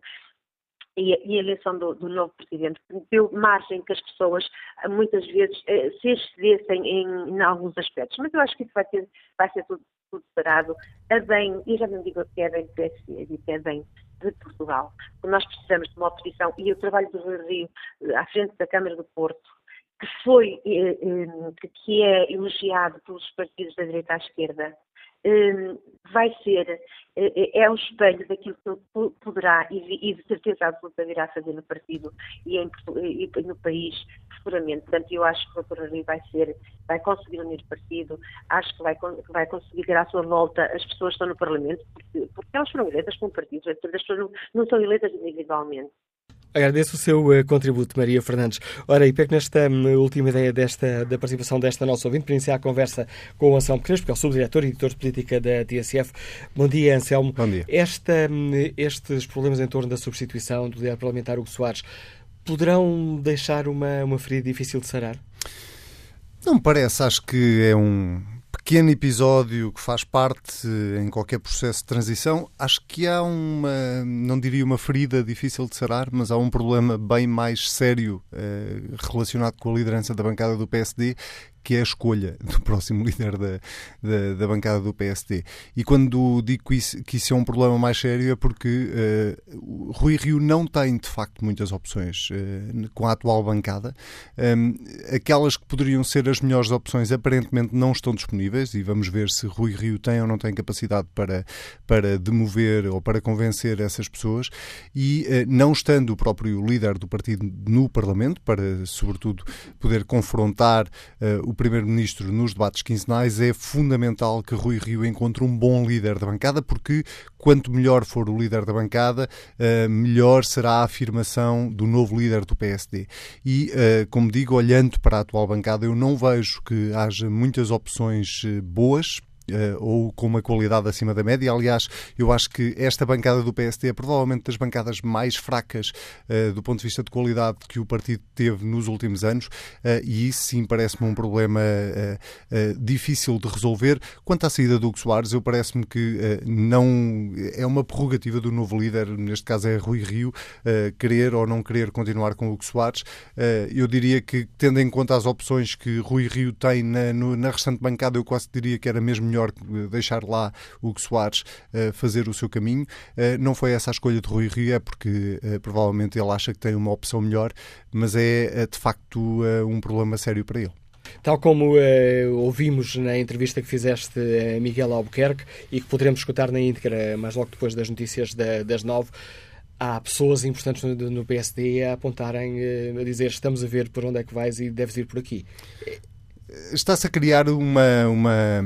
e, e, a eleição do, do, novo presidente deu margem que as pessoas muitas vezes eh, se excedessem em, em, alguns aspectos. Mas eu acho que isso vai, ter, vai ser tudo, tudo parado a bem, e já não digo que é bem PSD, é bem de Portugal. Nós precisamos de uma oposição e o trabalho do Rio eh, à frente da Câmara do Porto que foi, eh, eh, que é elogiado pelos partidos da direita à esquerda, vai ser, é um espelho daquilo que poderá e de certeza absoluta virá fazer no partido e, no país futuramente. Portanto, eu acho que o Dr. Rui vai ser, vai conseguir unir o partido, acho que vai, vai conseguir ter à sua volta as pessoas que estão no Parlamento, porque, porque elas foram eleitas como partido, as pessoas não, não são eleitas individualmente. Agradeço o seu uh, contributo, Maria Fernandes. Ora, e pego nesta um, última ideia desta, da participação desta nossa ouvinte para iniciar a conversa com o Anselmo Crespo, que é o subdiretor e editor de política da TSF. Bom dia, Anselmo. Bom dia. Esta, um, estes problemas em torno da substituição do líder parlamentar Hugo Soares poderão deixar uma, uma ferida difícil de sarar? Não me parece. Acho que é um pequeno episódio que faz parte em qualquer processo de transição, acho que há uma, não diria uma ferida difícil de sarar, mas há um problema bem mais sério eh, relacionado com a liderança da bancada do PSD, que é a escolha do próximo líder da, da, da, bancada do PSD. E quando digo que isso, que isso é um problema mais sério é porque uh, Rui Rio não tem, de facto, muitas opções uh, com a atual bancada. Um, aquelas que poderiam ser as melhores opções aparentemente não estão disponíveis e vamos ver se Rui Rio tem ou não tem capacidade para, para demover ou para convencer essas pessoas. E uh, não estando o próprio líder do partido no Parlamento, para, sobretudo, poder confrontar o Primeiro-Ministro nos debates quinzenais, é fundamental que Rui Rio encontre um bom líder da bancada, porque quanto melhor for o líder da bancada, uh, melhor será a afirmação do novo líder do PSD. E, uh, como digo, olhando para a atual bancada, eu não vejo que haja muitas opções eh, boas ou com uma qualidade acima da média. Aliás, eu acho que esta bancada do PSD é provavelmente das bancadas mais fracas uh, do ponto de vista de qualidade que o partido teve nos últimos anos uh, e isso sim parece-me um problema difícil de resolver. Quanto à saída do Hugo Soares, eu parece-me que não é uma prerrogativa do novo líder, neste caso é Rui Rio, querer ou não querer continuar com o Hugo Soares. eu diria que, tendo em conta as opções que Rui Rio tem na, na restante bancada, eu quase diria que era mesmo melhor deixar lá o Soares uh, fazer o seu caminho. Uh, não foi essa a escolha de Rui Rio, é porque uh, provavelmente ele acha que tem uma opção melhor, mas é de facto um problema sério para ele. Tal como ouvimos na entrevista que fizeste a Miguel Albuquerque e que poderemos escutar na íntegra mais logo depois das notícias da, das nove, há pessoas importantes no, no PSD a apontarem, a dizer estamos a ver por onde é que vais e deves ir por aqui está-se a criar uma, uma,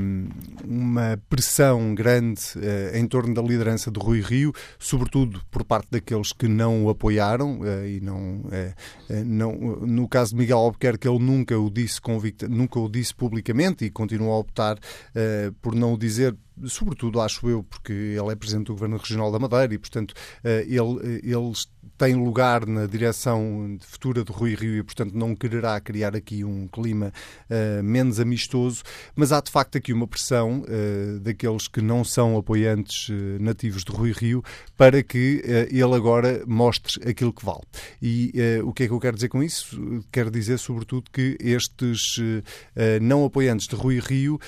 uma pressão grande uh, em torno da liderança de Rui Rio, sobretudo por parte daqueles que não o apoiaram uh, e não, uh, não no caso de Miguel Albuquerque ele nunca o disse convicta, nunca o disse publicamente e continua a optar por não o dizer sobretudo acho eu, porque ele é presidente do Governo Regional da Madeira e, portanto, ele, ele tem lugar na direção futura de Rui Rio e, portanto, não quererá criar aqui um clima uh, menos amistoso, mas há de facto aqui uma pressão uh, daqueles que não são apoiantes uh, nativos de Rui Rio para que ele agora mostre aquilo que vale. E o que é que eu quero dizer com isso? Quero dizer, sobretudo, que estes não apoiantes de Rui Rio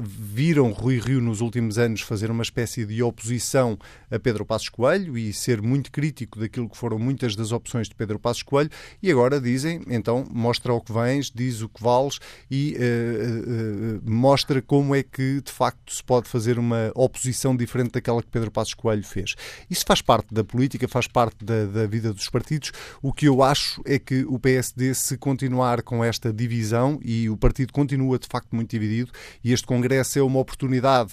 viram Rui Rio nos últimos anos fazer uma espécie de oposição a Pedro Passos Coelho e ser muito crítico daquilo que foram muitas das opções de Pedro Passos Coelho e agora dizem, então, mostra o que vens, diz o que vales e uh, uh, mostra como é que de facto se pode fazer uma oposição diferente daquela que Pedro Passos Coelho fez. Isso faz parte da política, faz parte da, da vida dos partidos. O que eu acho é que o PSD, se continuar com esta divisão, e o partido continua de facto muito dividido, e este Congresso é uma oportunidade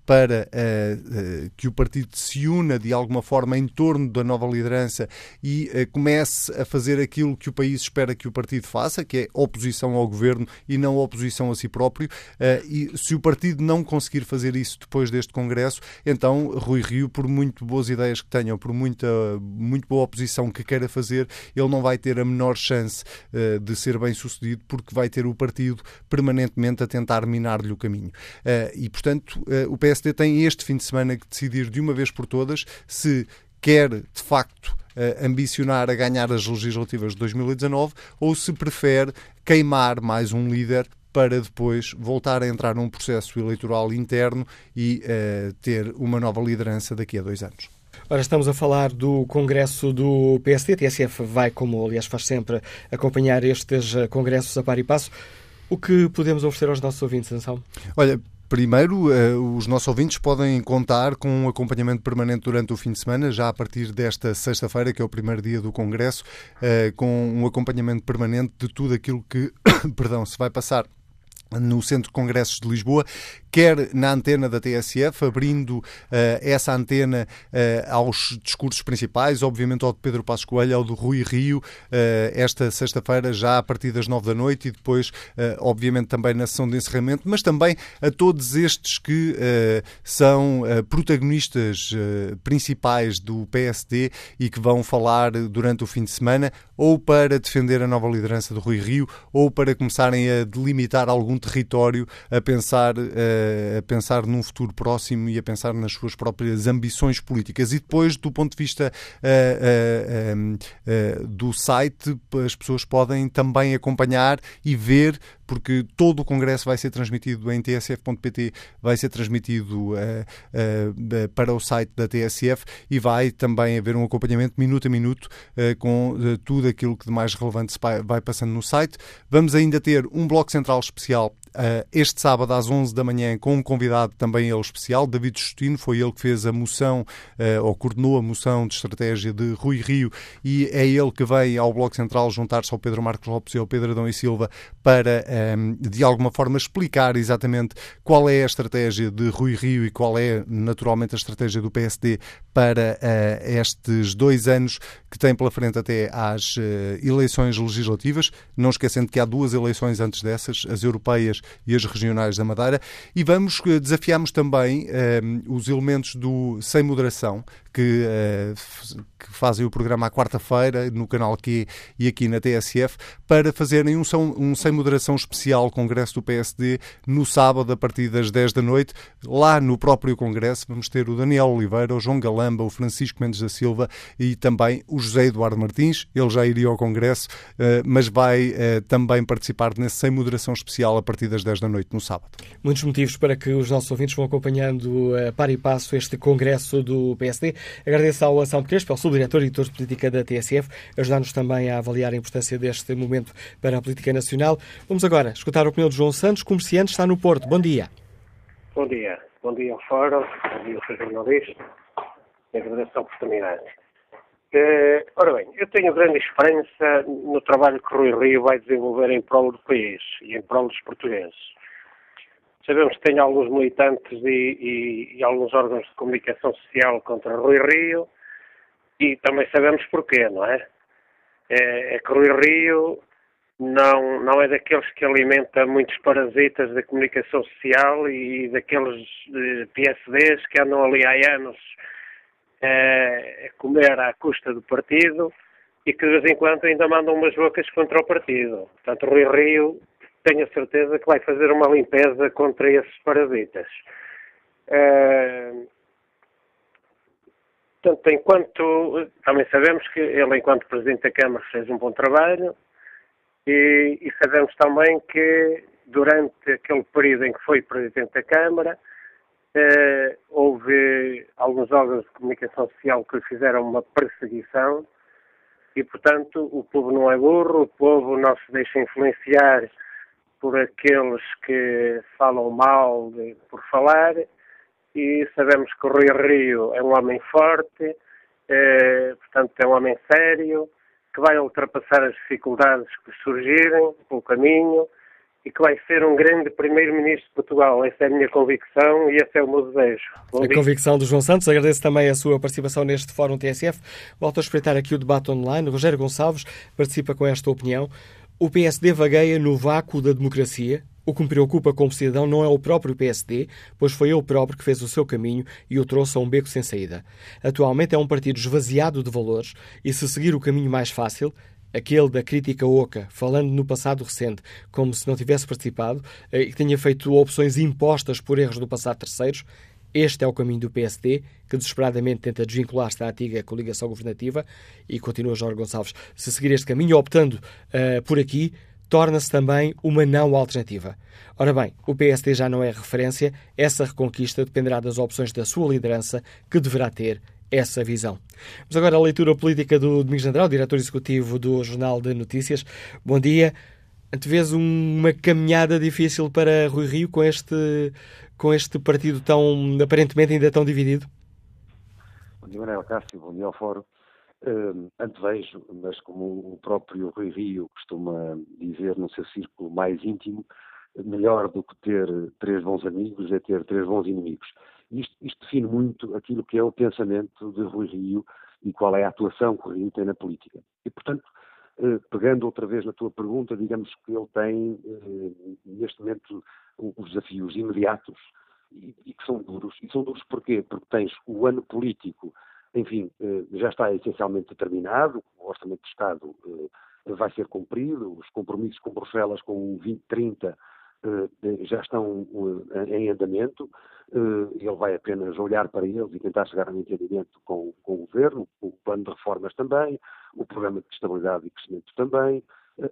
para uh, uh, que o partido se una de alguma forma em torno da nova liderança e uh, comece a fazer aquilo que o país espera que o partido faça, que é oposição ao governo e não oposição a si próprio. e se o partido não conseguir fazer isso depois deste Congresso, então Rui Rio, por muito boas ideias que tenha, por muita muito boa oposição que queira fazer, ele não vai ter a menor chance de ser bem sucedido porque vai ter o partido permanentemente a tentar minar-lhe o caminho. e portanto, o PS PSD tem este fim de semana que decidir de uma vez por todas se quer, de facto, Uh, ambicionar a ganhar as legislativas de 2019 ou se prefere queimar mais um líder para depois voltar a entrar num processo eleitoral interno e uh, ter uma nova liderança daqui a dois anos. Ora, estamos a falar do Congresso do PSD. A TSF vai, como aliás faz sempre, acompanhar estes eh, congressos a par e passo. O que podemos oferecer aos nossos ouvintes, Anselmo? Olha, Primeiro, uh, os nossos ouvintes podem contar com um acompanhamento permanente durante o fim de semana, já a partir desta sexta-feira, que é o primeiro dia do Congresso, uh, com um acompanhamento permanente de tudo aquilo que perdão, se vai passar no Centro de Congressos de Lisboa, quer na antena da TSF, abrindo uh, essa antena uh, aos discursos principais, obviamente ao de Pedro Passos Coelho, ao do Rui Rio, uh, esta sexta-feira já a partir das nove da noite e depois, obviamente, também na sessão de encerramento, mas também a todos estes que são protagonistas principais do PSD e que vão falar durante o fim de semana, ou para defender a nova liderança do Rui Rio, ou para começarem a delimitar algum território, a pensar a pensar num futuro próximo e a pensar nas suas próprias ambições políticas. E depois, do ponto de vista uh, uh, uh, do site, as pessoas podem também acompanhar e ver porque todo o congresso vai ser transmitido em tsf.pt, vai ser transmitido uh, uh, para o site da TSF e vai também haver um acompanhamento minuto a minuto uh, com tudo aquilo que de mais relevante vai passando no site. Vamos ainda ter um bloco central especial Uh, este sábado às 11 da manhã com um convidado também ele especial, David Justino, foi ele que fez a moção uh, ou coordenou a moção de estratégia de Rui Rio e é ele que vem ao Bloco Central juntar-se ao Pedro Marcos Lopes e ao Pedro Adão e Silva para um, de alguma forma explicar exatamente qual é a estratégia de Rui Rio e qual é naturalmente a estratégia do PSD para uh, estes dois anos que tem pela frente até às eleições legislativas, não esquecendo que há duas eleições antes dessas, as europeias e as regionais da Madeira. E vamos, eh, desafiamos também um, eh, os elementos do Sem Moderação, que, uh, que fazem o programa à quarta-feira no canal Q e aqui na TSF para fazerem um, um sem moderação especial Congresso do PSD no sábado a partir das 10 da noite. Lá no próprio Congresso vamos ter o Daniel Oliveira, o João Galamba, o Francisco Mendes da Silva e também o José Eduardo Martins. Ele já iria ao Congresso, uh, mas vai uh, também participar nesse sem moderação especial a partir das 10 da noite no sábado. Muitos motivos para que os nossos ouvintes vão acompanhando uh, par e passo este Congresso do PSD. Agradeço ao Anselmo Crespo, ao subdiretor e editor de política da TSF, ajudar-nos também a avaliar a importância deste momento para a política nacional. Vamos agora escutar a opinião de João Santos, comerciante, está no Porto. Bom dia. Bom dia. Bom dia ao Fórum, bom dia ao jornalista. Agradeço a oportunidade. Uh, ora bem, eu tenho grande esperança no trabalho que Rui Rio vai desenvolver em prol do país e em prol dos portugueses. Sabemos que tem alguns militantes e, e, e, alguns órgãos de comunicação social contra Rui Rio e também sabemos porquê, não é? É, é que Rui Rio não, não é daqueles que alimenta muitos parasitas da comunicação social e daqueles eh, PSDs que andam ali há anos eh, a comer à custa do partido e que de vez em quando ainda mandam umas bocas contra o partido. Portanto, Rui Rio tenho a certeza que vai fazer uma limpeza contra esses parasitas. Uh, portanto, enquanto também sabemos que ele, enquanto Presidente da Câmara, fez um bom trabalho e, e sabemos também que durante aquele período em que foi Presidente da Câmara eh, houve alguns órgãos de comunicação social que lhe fizeram uma perseguição e, portanto, o povo não é burro, o povo não se deixa influenciar por aqueles que falam mal de, por falar e sabemos que o Rui Rio é um homem forte, eh, portanto é um homem sério, que vai ultrapassar as dificuldades que surgirem pelo caminho e que vai ser um grande primeiro-ministro de Portugal. Essa é a minha convicção e esse é o meu desejo. Bom a dia. convicção do João Santos. Agradeço também a sua participação neste Fórum TSF. Volto a espreitar aqui o debate online. Rogério Gonçalves participa com esta opinião. O PSD vagueia no vácuo da democracia. O que me preocupa como cidadão não é o próprio PSD, pois foi ele próprio que fez o seu caminho e o trouxe a um beco sem saída. Atualmente é um partido esvaziado de valores e, se seguir o caminho mais fácil, aquele da crítica oca, falando no passado recente, como se não tivesse participado eh, e que tenha feito opções impostas por erros do passado terceiros, este é o caminho do PSD, que desesperadamente tenta desvincular-se da antiga coligação governativa e continua Jorge Gonçalves. Se seguir este caminho, optando uh, por aqui, torna-se também uma não alternativa. Ora bem, o PSD já não é referência, essa reconquista dependerá das opções da sua liderança, que deverá ter essa visão. Vamos agora à leitura política do Domingos Andrade, diretor executivo do Jornal de Notícias. Bom dia. Antevês uma caminhada difícil para Rui Rio com este, com este partido tão, aparentemente ainda tão dividido? Bom dia, Manuel Cássio, bom dia ao Fórum. Uh, antevejo, mas como o próprio Rui Rio costuma dizer no seu círculo mais íntimo, melhor do que ter três bons amigos é ter três bons inimigos. Isto, isto, define muito aquilo que é o pensamento de Rui Rio e qual é a atuação que o Rio tem na política. E, portanto, pegando outra vez na tua pergunta, digamos que ele tem, eh, neste momento, os desafios imediatos e, que são duros. E são duros porquê? Porque tens o ano político, enfim, eh, já está essencialmente determinado, o Orçamento de Estado vai ser cumprido, os compromissos com Bruxelas com o 2030 eh, já estão eh, em andamento. Eh, ele vai apenas olhar para eles e tentar chegar a um entendimento com, com o governo, o plano de reformas também, o programa de estabilidade e crescimento também,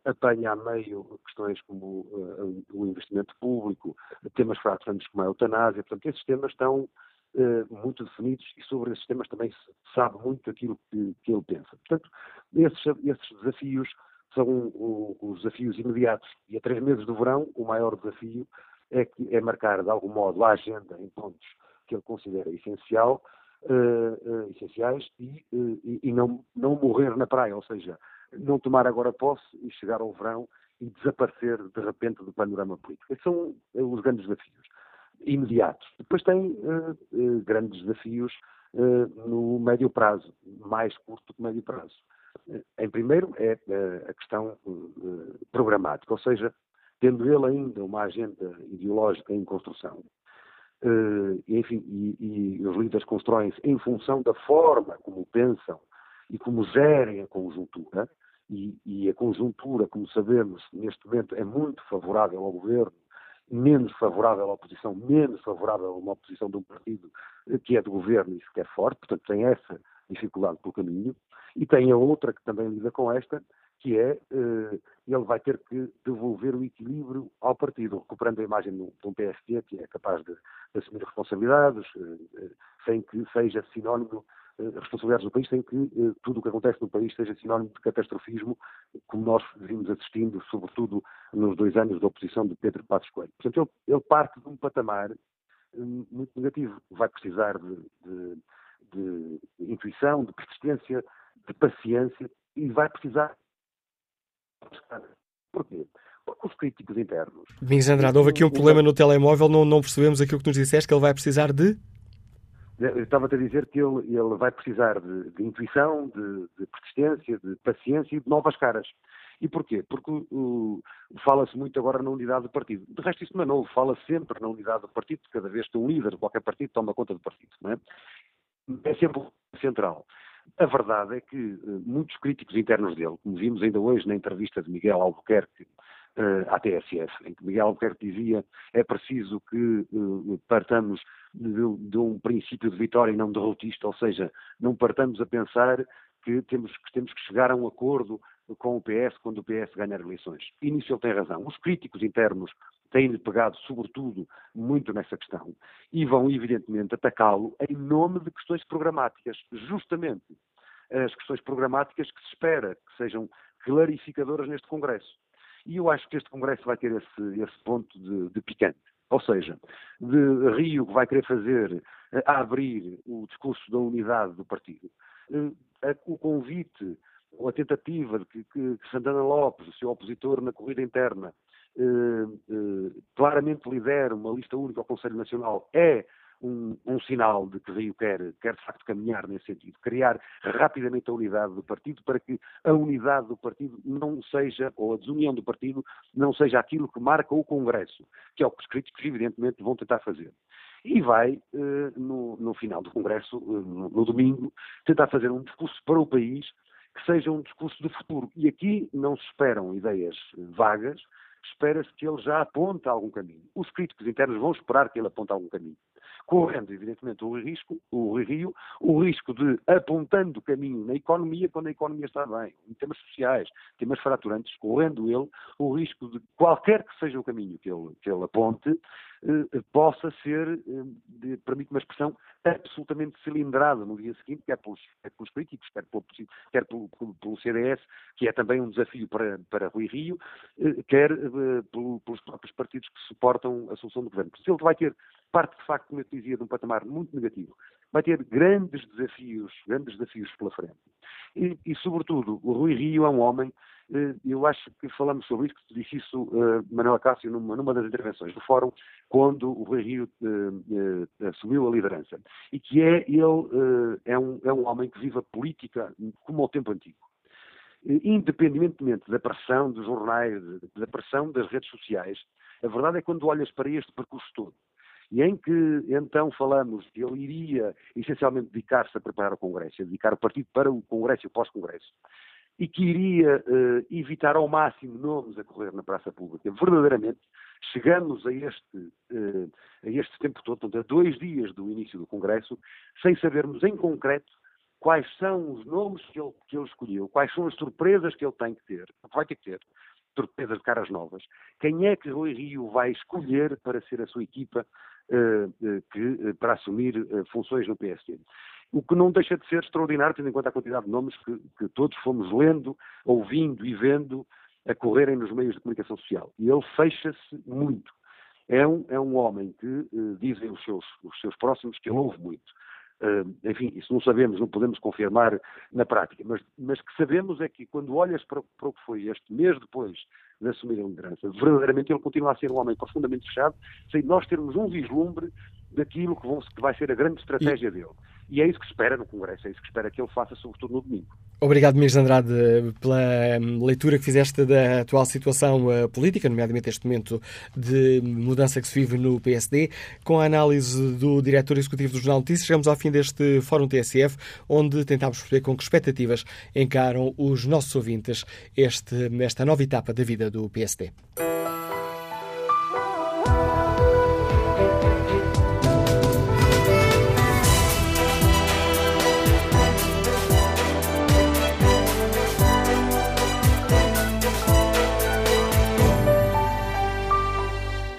apanha a meio questões como uh, o investimento público, temas fraturantes como a eutanásia. Portanto, esses temas estão muito definidos e sobre esses temas também se sabe muito aquilo que, que ele pensa. Portanto, esses, esses desafios são os desafios imediatos. E a três meses do verão, o maior desafio é, que, é marcar, de algum modo, a agenda em pontos que ele considera essencial, uh, uh, essenciais e, uh, e, não, não morrer na praia, ou seja, não tomar agora posse e chegar ao verão e desaparecer de repente do panorama político. Esses são os grandes desafios imediatos. Depois tem grandes desafios no médio prazo, mais curto que médio prazo. Em primeiro é eh, a questão eh, programática, ou seja, tendo ele ainda uma agenda ideológica em construção, eh, enfim, e, e os líderes constroem-se em função da forma como pensam e como gerem a conjuntura, e, e, a conjuntura, como sabemos, neste momento é muito favorável ao governo, menos favorável à oposição, menos favorável a uma oposição de um partido que é do governo e sequer forte, portanto tem essa dificuldade pelo caminho. E tem a outra que também lida com esta, que é uh, ele vai ter que devolver o equilíbrio ao partido, recuperando a imagem de um PSD que é capaz de, de assumir responsabilidades, uh, sem que seja sinónimo, responsabilidades do país, sem que tudo o que acontece no país seja sinónimo de catastrofismo, como nós vimos assistindo, sobretudo nos dois anos da oposição de Pedro Passos Coelho. Portanto, ele, ele parte de um patamar muito negativo. Vai precisar de, de, de intuição, de persistência, de paciência e vai precisar. Porquê? Porque os críticos internos. Domingos Andrade, houve aqui um problema no telemóvel, não, não percebemos aquilo que nos disseste, que ele vai precisar de. Eu estava-te a dizer que ele, ele vai precisar de, de intuição, de, de, persistência, de paciência e de novas caras. E porquê? Porque uh, fala-se muito agora na unidade do partido. De resto, isso não é novo. Fala sempre na unidade do partido, cada vez que um líder de qualquer partido toma conta do partido. Não é? é sempre central. A verdade é que uh, muitos críticos internos dele, como vimos ainda hoje na entrevista de Miguel Albuquerque uh, à TSF, em que Miguel Albuquerque dizia é preciso que uh, partamos de, de, um princípio de vitória e não derrotista, ou seja, não partamos a pensar que temos, que temos que chegar a um acordo com o PS quando o PS ganhar eleições. E nisso ele tem razão. Os críticos internos têm-lhe pegado, sobretudo, muito nessa questão e vão, evidentemente, atacá-lo em nome de questões programáticas, justamente as questões programáticas que se espera que sejam clarificadoras neste Congresso. E eu acho que este Congresso vai ter esse, esse ponto de, de picante. Ou seja, de Rio que vai querer fazer eh, abrir o discurso da unidade do partido, eh, o convite ou a tentativa de que, que, que Santana Lopes, o seu opositor na corrida interna, eh, claramente lidere uma lista única ao Conselho Nacional é um, um, sinal de que Rio quer, quer de facto caminhar nesse sentido, criar rapidamente a unidade do partido para que a unidade do partido não seja, ou a desunião do partido, não seja aquilo que marca o Congresso, que é o que os críticos evidentemente vão tentar fazer. E vai, eh, no, no, final do Congresso, eh, no, no domingo, tentar fazer um discurso para o país que seja um discurso de futuro. E aqui não se esperam ideias vagas, espera-se que ele já aponte algum caminho. Os críticos internos vão esperar que ele aponte algum caminho correndo, evidentemente, o risco, o Rio, o risco de apontando o caminho na economia quando a economia está bem, em temas sociais, temas fraturantes, correndo ele o risco de qualquer que seja o caminho que ele, que ele aponte, eh, possa ser, eh, permite uma expressão, absolutamente cilindrada no dia seguinte, quer pelos, quer pelos quer, pelo, quer pelo, pelo, CDS, que é também um desafio para, para Rui Rio, eh, quer eh, pelo, pelos próprios partidos que suportam a solução do governo. Porque ele vai ter parte, de facto, como eu dizia, de um patamar muito negativo. Vai ter grandes desafios, grandes desafios pela frente. E, e sobretudo, o Rui Rio é um homem, eh, eu acho que falamos sobre isso, que disse isso uh, Manuel Cássio numa, numa, das intervenções do fórum, quando o Rui Rio uh, assumiu a liderança. E que é, ele é, um, é um homem que vive a política como ao tempo antigo independentemente da pressão dos jornais, da pressão das redes sociais, a verdade é que quando olhas para este percurso todo, e em que então falamos que ele iria essencialmente dedicar-se a preparar o Congresso, a dedicar o partido para o Congresso e o pós-Congresso, e que iria uh, evitar ao máximo nomes a correr na praça pública. Verdadeiramente, chegamos a este, uh, a este tempo todo, portanto, a dois dias do início do Congresso, sem sabermos em concreto quais são os nomes que ele, que ele escolheu, quais são as surpresas que ele tem que ter, vai ter que ter, surpresas de caras novas, quem é que Rui Rio vai escolher para ser a sua equipa que, para assumir funções no PSD o que não deixa de ser extraordinário, tendo em conta a quantidade de nomes que, que todos fomos lendo, ouvindo e vendo a correrem nos meios de comunicação social. E ele fecha-se muito. É um, é um homem que, uh, dizem os seus, os seus próximos, que ele ouve muito. Uh, enfim, isso não sabemos, não podemos confirmar na prática, mas, mas que sabemos é que quando olhas para, para o que foi este mês depois de assumir a liderança, verdadeiramente ele continua a ser um homem profundamente fechado, sem nós termos um vislumbre daquilo que, vão, que vai ser a grande estratégia e... dele. E é isso que se espera no Congresso, é isso que se espera que ele faça, sobretudo no domingo. Obrigado, Miguel Andrade, pela hum, leitura que fizeste da atual situação uh, política, nomeadamente este momento de mudança que se vive no PSD. Com a análise do diretor executivo do Jornal Notícias, chegamos ao fim deste Fórum TSF, onde tentámos perceber com que expectativas encaram os nossos ouvintes este, esta nova etapa da vida do PSD.